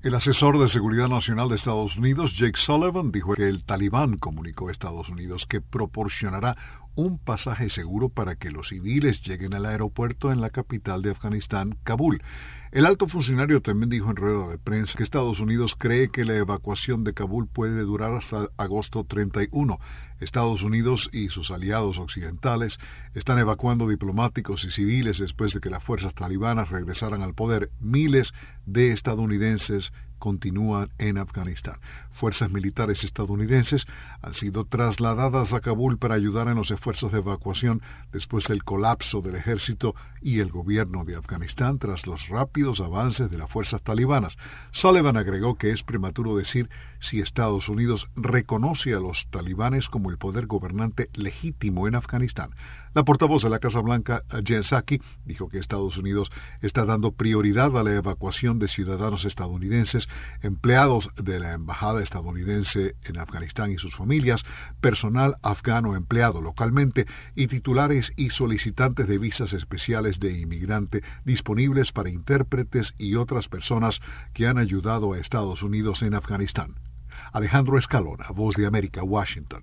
El asesor de Seguridad Nacional de Estados Unidos, Jake Sullivan, dijo que el talibán comunicó a Estados Unidos que proporcionará un pasaje seguro para que los civiles lleguen al aeropuerto en la capital de Afganistán, Kabul. El alto funcionario también dijo en rueda de prensa que Estados Unidos cree que la evacuación de Kabul puede durar hasta agosto 31. Estados Unidos y sus aliados occidentales están evacuando diplomáticos y civiles después de que las fuerzas talibanas regresaran al poder. Miles de estadounidenses continúan en Afganistán. Fuerzas militares estadounidenses han sido trasladadas a Kabul para ayudar en los esfuerzos de evacuación después del colapso del ejército y el gobierno de Afganistán tras los rápidos avances de las fuerzas talibanas. Sullivan agregó que es prematuro decir si Estados Unidos reconoce a los talibanes como el poder gobernante legítimo en Afganistán. La portavoz de la Casa Blanca, Jen Psaki, dijo que Estados Unidos está dando prioridad a la evacuación de ciudadanos estadounidenses, empleados de la Embajada estadounidense en Afganistán y sus familias, personal afgano empleado localmente y titulares y solicitantes de visas especiales de inmigrante disponibles para intérpretes y otras personas que han ayudado a Estados Unidos en Afganistán. Alejandro Escalona, Voz de América, Washington.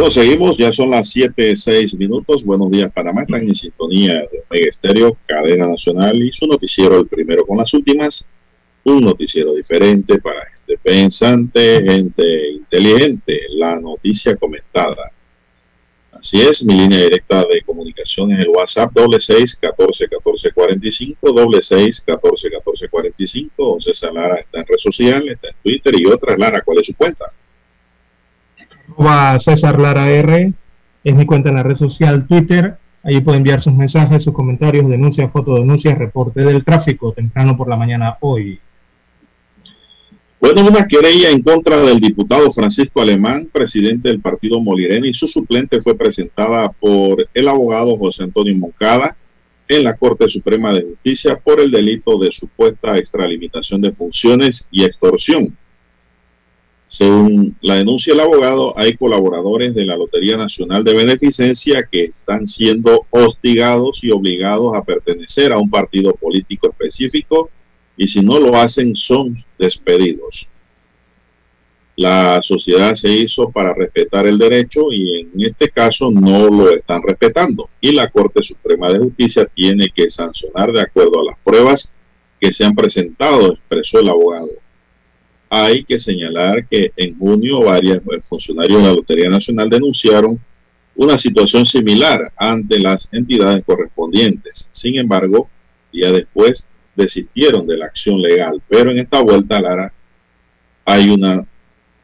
Bueno, seguimos, ya son las 7, 6 minutos. Buenos días, Panamá. Están en sintonía de Omega Estéreo, cadena nacional y su noticiero, el primero con las últimas. Un noticiero diferente para gente pensante, gente inteligente. La noticia comentada. Así es, mi línea directa de comunicación es el WhatsApp doble seis catorce catorce cuarenta y cinco doble seis catorce catorce cuarenta y cinco. César Lara está en red social, está en Twitter y otras. Lara, ¿cuál es su cuenta? Arroba César Lara R, es mi cuenta en la red social Twitter. Ahí puede enviar sus mensajes, sus comentarios, denuncias, fotodenuncias, reporte del tráfico temprano por la mañana hoy. Bueno, una querella en contra del diputado Francisco Alemán, presidente del partido Molirena, y su suplente fue presentada por el abogado José Antonio Moncada en la Corte Suprema de Justicia por el delito de supuesta extralimitación de funciones y extorsión. Según la denuncia del abogado, hay colaboradores de la Lotería Nacional de Beneficencia que están siendo hostigados y obligados a pertenecer a un partido político específico y si no lo hacen son despedidos. La sociedad se hizo para respetar el derecho y en este caso no lo están respetando y la Corte Suprema de Justicia tiene que sancionar de acuerdo a las pruebas que se han presentado, expresó el abogado hay que señalar que en junio varios funcionarios de la Lotería Nacional denunciaron una situación similar ante las entidades correspondientes. Sin embargo, día después desistieron de la acción legal, pero en esta vuelta, Lara, hay una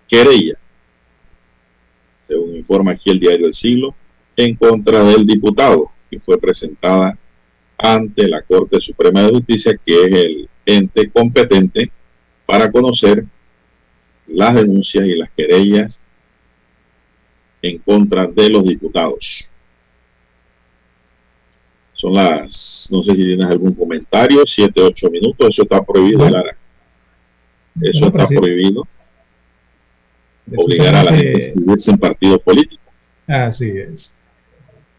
querella, según informa aquí el diario El Siglo, en contra del diputado, que fue presentada ante la Corte Suprema de Justicia, que es el ente competente para conocer las denuncias y las querellas en contra de los diputados. Son las, no sé si tienes algún comentario, siete, ocho minutos, eso está prohibido, Lara. Eso está prohibido. Obligar a la gente a inscribirse en partidos políticos. Así es.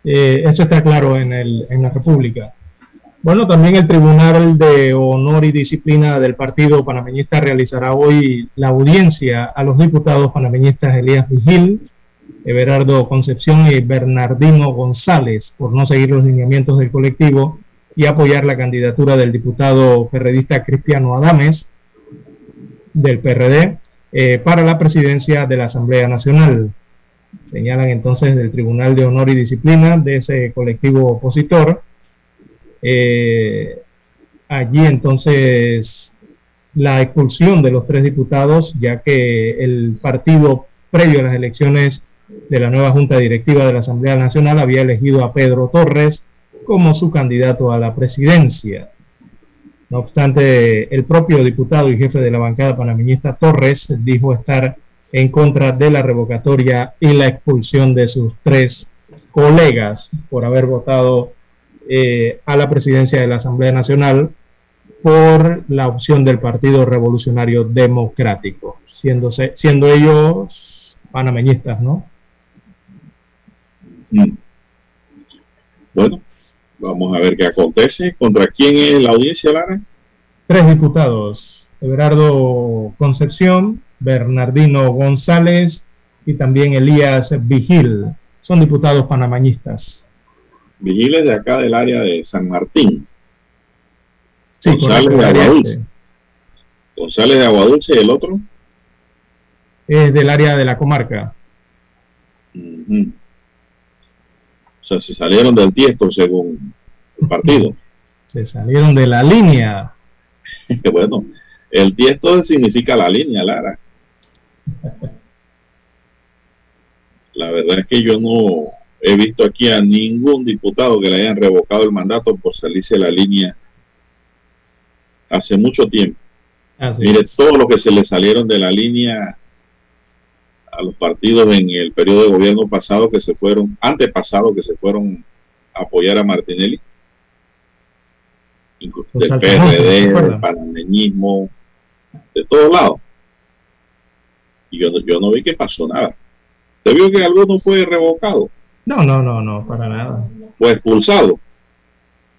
Eh, eso está claro en, el, en la República. Bueno, también el Tribunal de Honor y Disciplina del Partido Panameñista realizará hoy la audiencia a los diputados panameñistas Elías Vigil, Everardo Concepción y Bernardino González por no seguir los lineamientos del colectivo y apoyar la candidatura del diputado ferredista Cristiano Adames del PRD eh, para la presidencia de la Asamblea Nacional. Señalan entonces del Tribunal de Honor y Disciplina de ese colectivo opositor. Eh, allí entonces la expulsión de los tres diputados, ya que el partido previo a las elecciones de la nueva Junta Directiva de la Asamblea Nacional había elegido a Pedro Torres como su candidato a la presidencia. No obstante, el propio diputado y jefe de la bancada panameñista Torres dijo estar en contra de la revocatoria y la expulsión de sus tres colegas por haber votado eh, a la presidencia de la Asamblea Nacional por la opción del Partido Revolucionario Democrático, siendo, siendo ellos panameñistas, ¿no? Mm. Bueno, vamos a ver qué acontece. ¿Contra quién es la audiencia, Lara? Tres diputados. Everardo Concepción, Bernardino González y también Elías Vigil. Son diputados panameñistas. Vigil es de acá del área de San Martín. González de Aguadulce. González de Aguadulce y el otro. Es del área de la comarca. O sea, se salieron del tiesto según el partido. Se salieron de la línea. bueno, el tiesto significa la línea, Lara. La verdad es que yo no he visto aquí a ningún diputado que le hayan revocado el mandato por salirse de la línea hace mucho tiempo. Mire, todo lo que se le salieron de la línea a los partidos en el periodo de gobierno pasado que se fueron, antepasado que se fueron a apoyar a Martinelli, del PRD, del panameñismo, de todos lados. Y yo, yo no vi que pasó nada. ¿Te vio que alguno fue revocado? No, no, no, no, para nada. Fue expulsado.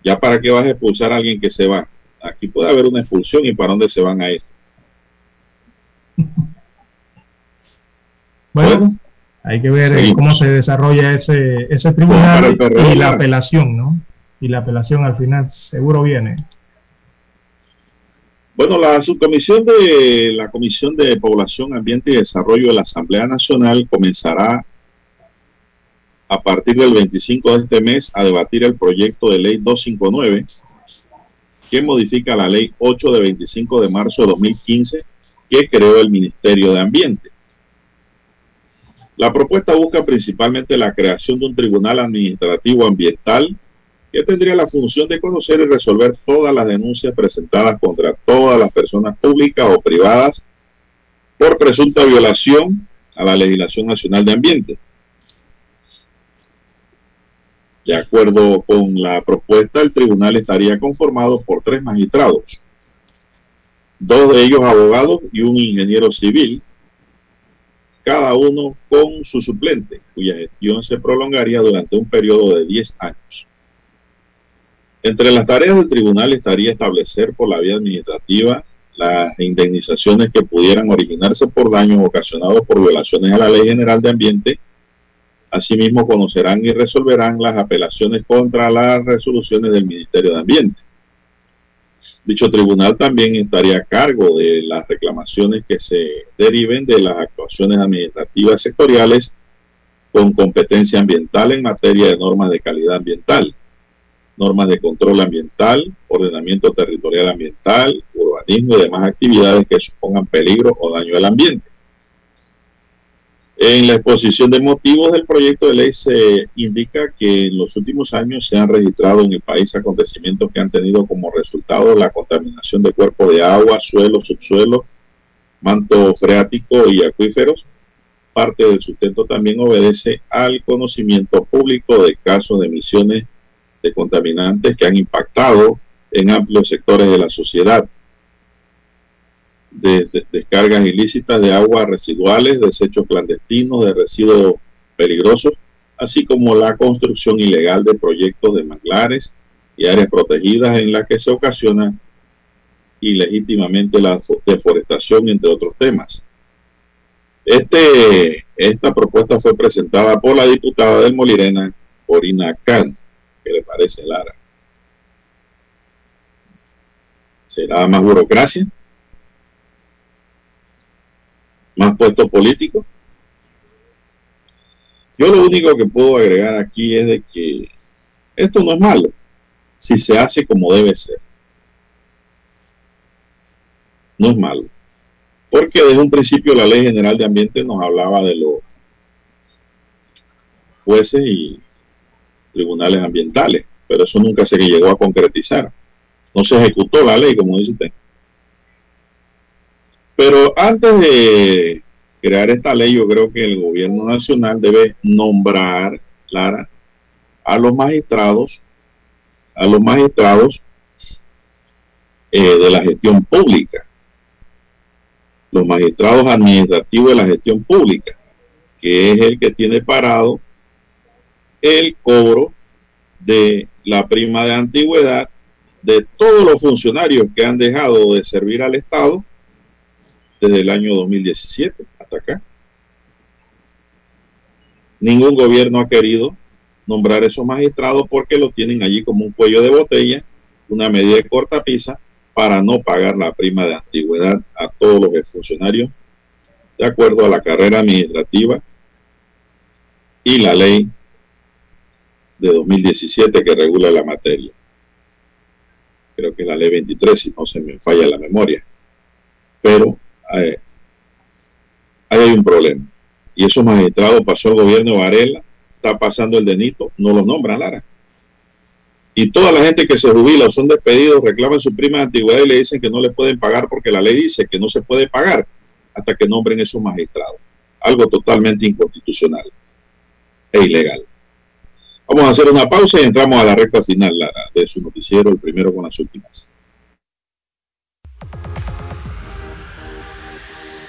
¿Ya para qué vas a expulsar a alguien que se va? Aquí puede haber una expulsión y para dónde se van a ir. Bueno, hay que ver eh, cómo se desarrolla ese, ese tribunal y la apelación, ¿no? Y la apelación al final seguro viene. Bueno, la subcomisión de la Comisión de Población, Ambiente y Desarrollo de la Asamblea Nacional comenzará a partir del 25 de este mes a debatir el proyecto de ley 259 que modifica la ley 8 de 25 de marzo de 2015 que creó el Ministerio de Ambiente. La propuesta busca principalmente la creación de un tribunal administrativo ambiental que tendría la función de conocer y resolver todas las denuncias presentadas contra todas las personas públicas o privadas por presunta violación a la legislación nacional de ambiente. De acuerdo con la propuesta, el tribunal estaría conformado por tres magistrados, dos de ellos abogados y un ingeniero civil, cada uno con su suplente, cuya gestión se prolongaría durante un periodo de 10 años. Entre las tareas del tribunal estaría establecer por la vía administrativa las indemnizaciones que pudieran originarse por daños ocasionados por violaciones a la Ley General de Ambiente. Asimismo, conocerán y resolverán las apelaciones contra las resoluciones del Ministerio de Ambiente. Dicho tribunal también estaría a cargo de las reclamaciones que se deriven de las actuaciones administrativas sectoriales con competencia ambiental en materia de normas de calidad ambiental, normas de control ambiental, ordenamiento territorial ambiental, urbanismo y demás actividades que supongan peligro o daño al ambiente. En la exposición de motivos del proyecto de ley se indica que en los últimos años se han registrado en el país acontecimientos que han tenido como resultado la contaminación de cuerpos de agua, suelo, subsuelo, manto freático y acuíferos. Parte del sustento también obedece al conocimiento público de casos de emisiones de contaminantes que han impactado en amplios sectores de la sociedad de, descargas ilícitas de aguas residuales, desechos clandestinos, de residuos peligrosos así como la construcción ilegal de proyectos de manglares y áreas protegidas en las que se ocasiona ilegítimamente la deforestación, entre otros temas. Este, esta propuesta fue presentada por la diputada del Molirena, Corina Khan. ¿Qué le parece, Lara? ¿Será más burocracia? ¿Más puesto político? Yo lo único que puedo agregar aquí es de que esto no es malo si se hace como debe ser. No es malo. Porque desde un principio la Ley General de Ambiente nos hablaba de los jueces y tribunales ambientales, pero eso nunca se llegó a concretizar. No se ejecutó la ley, como dice usted. Pero antes de crear esta ley, yo creo que el gobierno nacional debe nombrar, Lara, a los magistrados, a los magistrados eh, de la gestión pública, los magistrados administrativos de la gestión pública, que es el que tiene parado el cobro de la prima de antigüedad de todos los funcionarios que han dejado de servir al Estado desde el año 2017 hasta acá. Ningún gobierno ha querido nombrar esos magistrados porque lo tienen allí como un cuello de botella, una medida de cortapisa para no pagar la prima de antigüedad a todos los funcionarios de acuerdo a la carrera administrativa y la ley de 2017 que regula la materia. Creo que es la ley 23, si no se me falla la memoria. Pero ahí hay un problema. Y esos magistrados pasó el gobierno de Varela, está pasando el de Nito, no los nombran, Lara. Y toda la gente que se jubila o son despedidos reclaman su prima de antigüedad y le dicen que no le pueden pagar porque la ley dice que no se puede pagar hasta que nombren esos magistrados. Algo totalmente inconstitucional e ilegal. Vamos a hacer una pausa y entramos a la recta final de su noticiero, el primero con las últimas.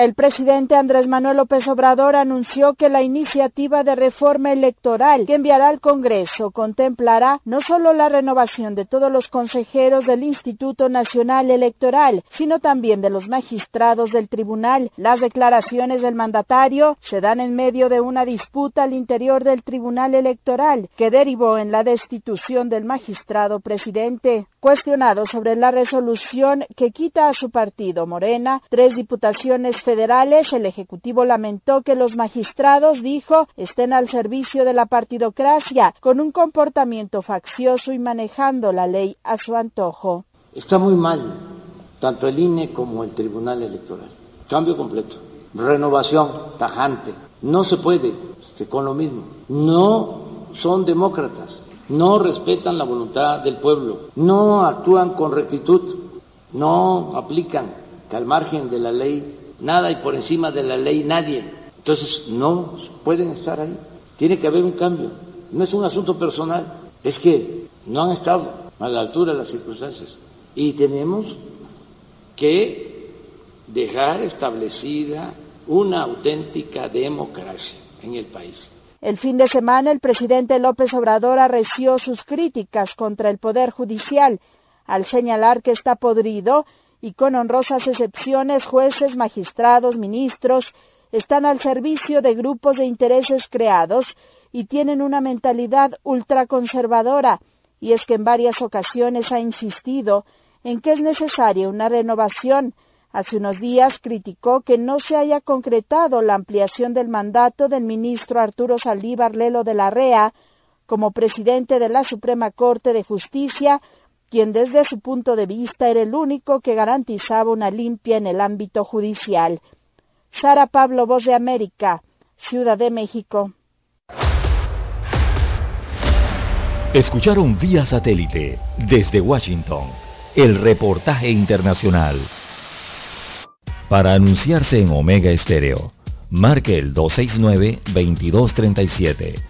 El presidente Andrés Manuel López Obrador anunció que la iniciativa de reforma electoral que enviará al Congreso contemplará no solo la renovación de todos los consejeros del Instituto Nacional Electoral, sino también de los magistrados del tribunal. Las declaraciones del mandatario se dan en medio de una disputa al interior del Tribunal Electoral que derivó en la destitución del magistrado presidente. Cuestionado sobre la resolución que quita a su partido Morena tres diputaciones federales, el Ejecutivo lamentó que los magistrados, dijo, estén al servicio de la partidocracia, con un comportamiento faccioso y manejando la ley a su antojo. Está muy mal, tanto el INE como el Tribunal Electoral. Cambio completo, renovación tajante. No se puede este, con lo mismo. No son demócratas no respetan la voluntad del pueblo, no actúan con rectitud, no aplican que al margen de la ley nada y por encima de la ley nadie. Entonces no pueden estar ahí. Tiene que haber un cambio. No es un asunto personal, es que no han estado a la altura de las circunstancias. Y tenemos que dejar establecida una auténtica democracia en el país. El fin de semana el presidente López Obrador arreció sus críticas contra el Poder Judicial al señalar que está podrido y con honrosas excepciones jueces, magistrados, ministros están al servicio de grupos de intereses creados y tienen una mentalidad ultraconservadora, y es que en varias ocasiones ha insistido en que es necesaria una renovación. Hace unos días criticó que no se haya concretado la ampliación del mandato del ministro Arturo Saldívar Lelo de la REA como presidente de la Suprema Corte de Justicia, quien desde su punto de vista era el único que garantizaba una limpia en el ámbito judicial. Sara Pablo, Voz de América, Ciudad de México. Escucharon vía satélite desde Washington el reportaje internacional. Para anunciarse en Omega Estéreo, marque el 269-2237.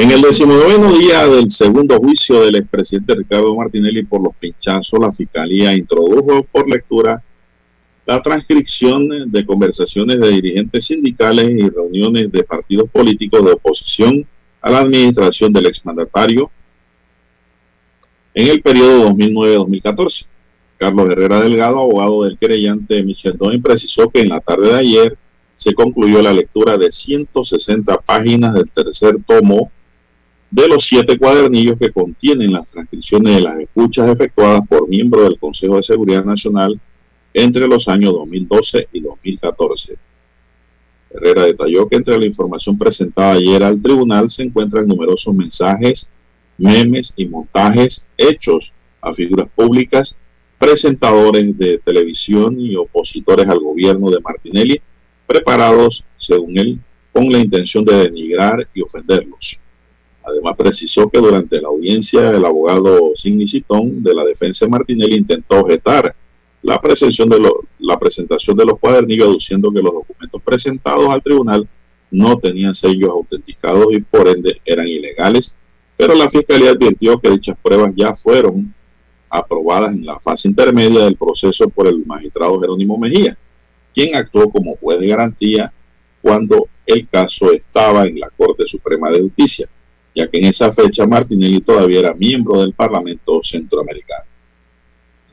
En el decimonoveno día del segundo juicio del expresidente Ricardo Martinelli por los pinchazos, la Fiscalía introdujo por lectura la transcripción de conversaciones de dirigentes sindicales y reuniones de partidos políticos de oposición a la administración del exmandatario en el periodo 2009-2014. Carlos Herrera Delgado, abogado del querellante Michel Doin, precisó que en la tarde de ayer se concluyó la lectura de 160 páginas del tercer tomo de los siete cuadernillos que contienen las transcripciones de las escuchas efectuadas por miembros del Consejo de Seguridad Nacional entre los años 2012 y 2014. Herrera detalló que entre la información presentada ayer al tribunal se encuentran numerosos mensajes, memes y montajes hechos a figuras públicas, presentadores de televisión y opositores al gobierno de Martinelli, preparados, según él, con la intención de denigrar y ofenderlos. Además, precisó que durante la audiencia el abogado Sidney Citón de la defensa de Martinelli intentó objetar la, presentación de la presentación de los cuadernillos, aduciendo que los documentos presentados al tribunal no tenían sellos autenticados y por ende eran ilegales, pero la Fiscalía advirtió que dichas pruebas ya fueron aprobadas en la fase intermedia del proceso por el magistrado Jerónimo Mejía, quien actuó como juez de garantía cuando el caso estaba en la Corte Suprema de Justicia ya que en esa fecha Martinelli todavía era miembro del Parlamento Centroamericano.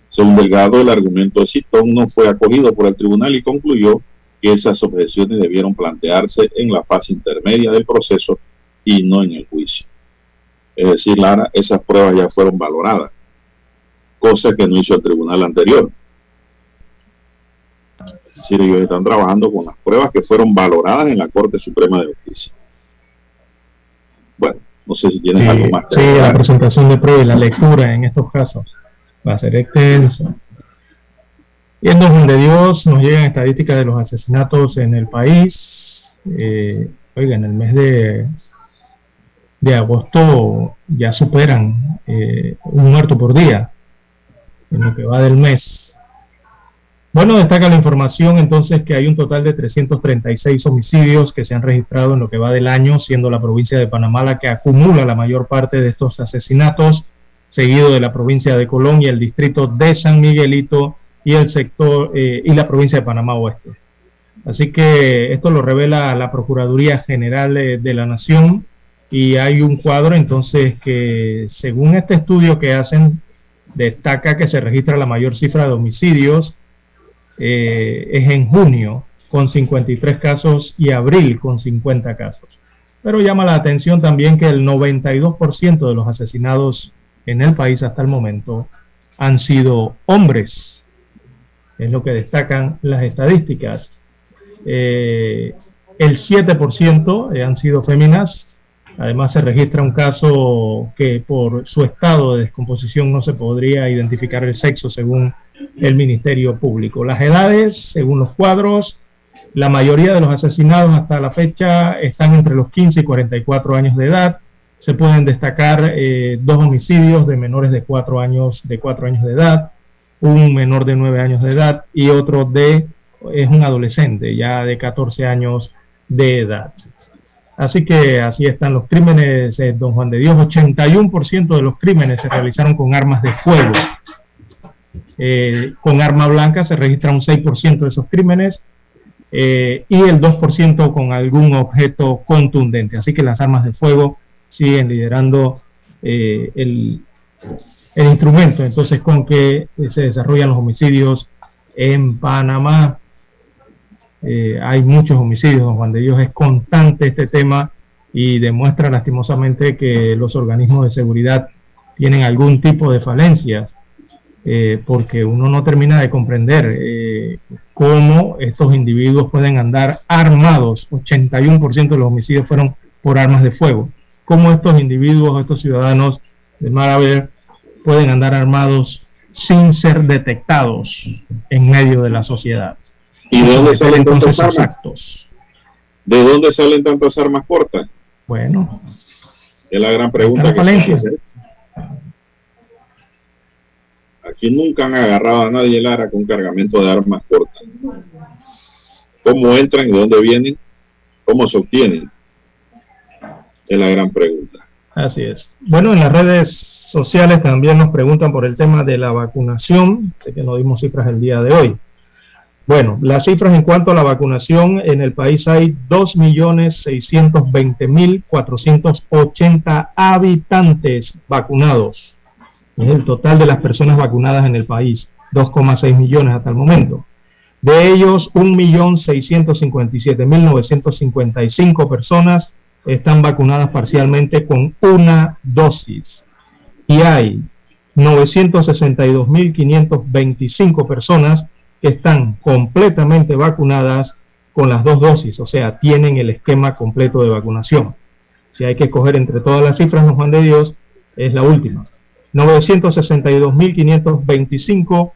Según Delgado, el argumento de Citón no fue acogido por el tribunal y concluyó que esas objeciones debieron plantearse en la fase intermedia del proceso y no en el juicio. Es decir, Lara, esas pruebas ya fueron valoradas, cosa que no hizo el tribunal anterior. Es decir, ellos están trabajando con las pruebas que fueron valoradas en la Corte Suprema de Justicia. Bueno, no sé si tienes algo más. Sí, la presentación de prueba y la lectura en estos casos va a ser extenso. Y en donde Dios nos llegan estadísticas de los asesinatos en el país. Eh, oiga, en el mes de, de agosto ya superan eh, un muerto por día en lo que va del mes. Bueno, destaca la información entonces que hay un total de 336 homicidios que se han registrado en lo que va del año, siendo la provincia de Panamá la que acumula la mayor parte de estos asesinatos, seguido de la provincia de Colón y el distrito de San Miguelito y el sector eh, y la provincia de Panamá Oeste. Así que esto lo revela la Procuraduría General de, de la Nación y hay un cuadro entonces que según este estudio que hacen destaca que se registra la mayor cifra de homicidios eh, es en junio con 53 casos y abril con 50 casos. Pero llama la atención también que el 92% de los asesinados en el país hasta el momento han sido hombres. Es lo que destacan las estadísticas. Eh, el 7% han sido féminas. Además se registra un caso que por su estado de descomposición no se podría identificar el sexo según el Ministerio Público. Las edades, según los cuadros, la mayoría de los asesinados hasta la fecha están entre los 15 y 44 años de edad. Se pueden destacar eh, dos homicidios de menores de 4 años, de 4 años de edad, un menor de 9 años de edad y otro de, es un adolescente ya de 14 años de edad. Así que así están los crímenes, eh, don Juan de Dios. 81% de los crímenes se realizaron con armas de fuego. Eh, con arma blanca se registra un 6% de esos crímenes eh, y el 2% con algún objeto contundente. Así que las armas de fuego siguen liderando eh, el, el, instrumento, entonces con que se desarrollan los homicidios en Panamá. Eh, hay muchos homicidios, don Juan de Dios, es constante este tema y demuestra lastimosamente que los organismos de seguridad tienen algún tipo de falencias eh, porque uno no termina de comprender eh, cómo estos individuos pueden andar armados. 81% de los homicidios fueron por armas de fuego. Cómo estos individuos, estos ciudadanos de Maraver pueden andar armados sin ser detectados en medio de la sociedad. ¿Y de dónde salen tantas armas? ¿De dónde salen tantas armas cortas? Bueno. Es la gran pregunta que se hace. Aquí nunca han agarrado a nadie Lara con cargamento de armas cortas. ¿Cómo entran y dónde vienen? ¿Cómo se obtienen? Es la gran pregunta. Así es. Bueno, en las redes sociales también nos preguntan por el tema de la vacunación, sé que no dimos cifras el día de hoy. Bueno, las cifras en cuanto a la vacunación, en el país hay 2.620.480 habitantes vacunados es el total de las personas vacunadas en el país, 2,6 millones hasta el momento. De ellos, 1.657.955 personas están vacunadas parcialmente con una dosis. Y hay 962.525 personas están completamente vacunadas con las dos dosis, o sea, tienen el esquema completo de vacunación. Si hay que escoger entre todas las cifras, no Juan de Dios, es la última. 962.525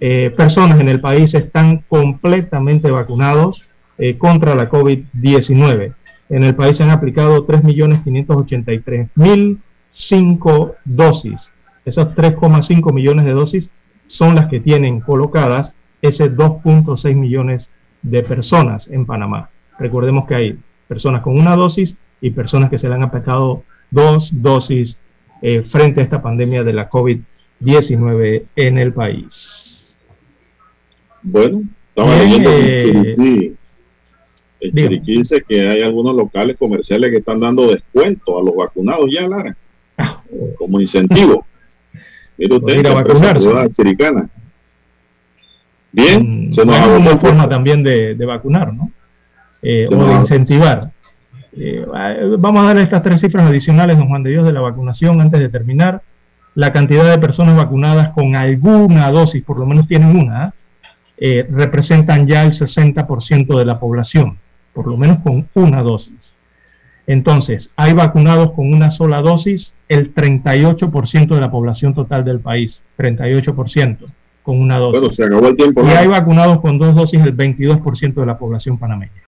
eh, personas en el país están completamente vacunados eh, contra la COVID-19. En el país se han aplicado 3.583.005 dosis. Esas 3,5 millones de dosis son las que tienen colocadas ese 2.6 millones de personas en Panamá. Recordemos que hay personas con una dosis y personas que se le han aplicado dos dosis eh, frente a esta pandemia de la COVID-19 en el país. Bueno, estaba leyendo Chiriquí. El Chiriquí dice que hay algunos locales comerciales que están dando descuento a los vacunados ya, Lara, ah. como incentivo. Mire usted, ir a vacunarse. Chiricana. Bien, se nos bueno, una forma también de, de vacunar, ¿no? Eh, o de incentivar. Eh, vamos a dar estas tres cifras adicionales, don Juan de Dios, de la vacunación antes de terminar. La cantidad de personas vacunadas con alguna dosis, por lo menos tienen una, eh, representan ya el 60% de la población, por lo menos con una dosis. Entonces, hay vacunados con una sola dosis el 38% de la población total del país, 38% con una dosis. se acabó el tiempo. Y hay vacunados con dos dosis el 22% de la población panameña.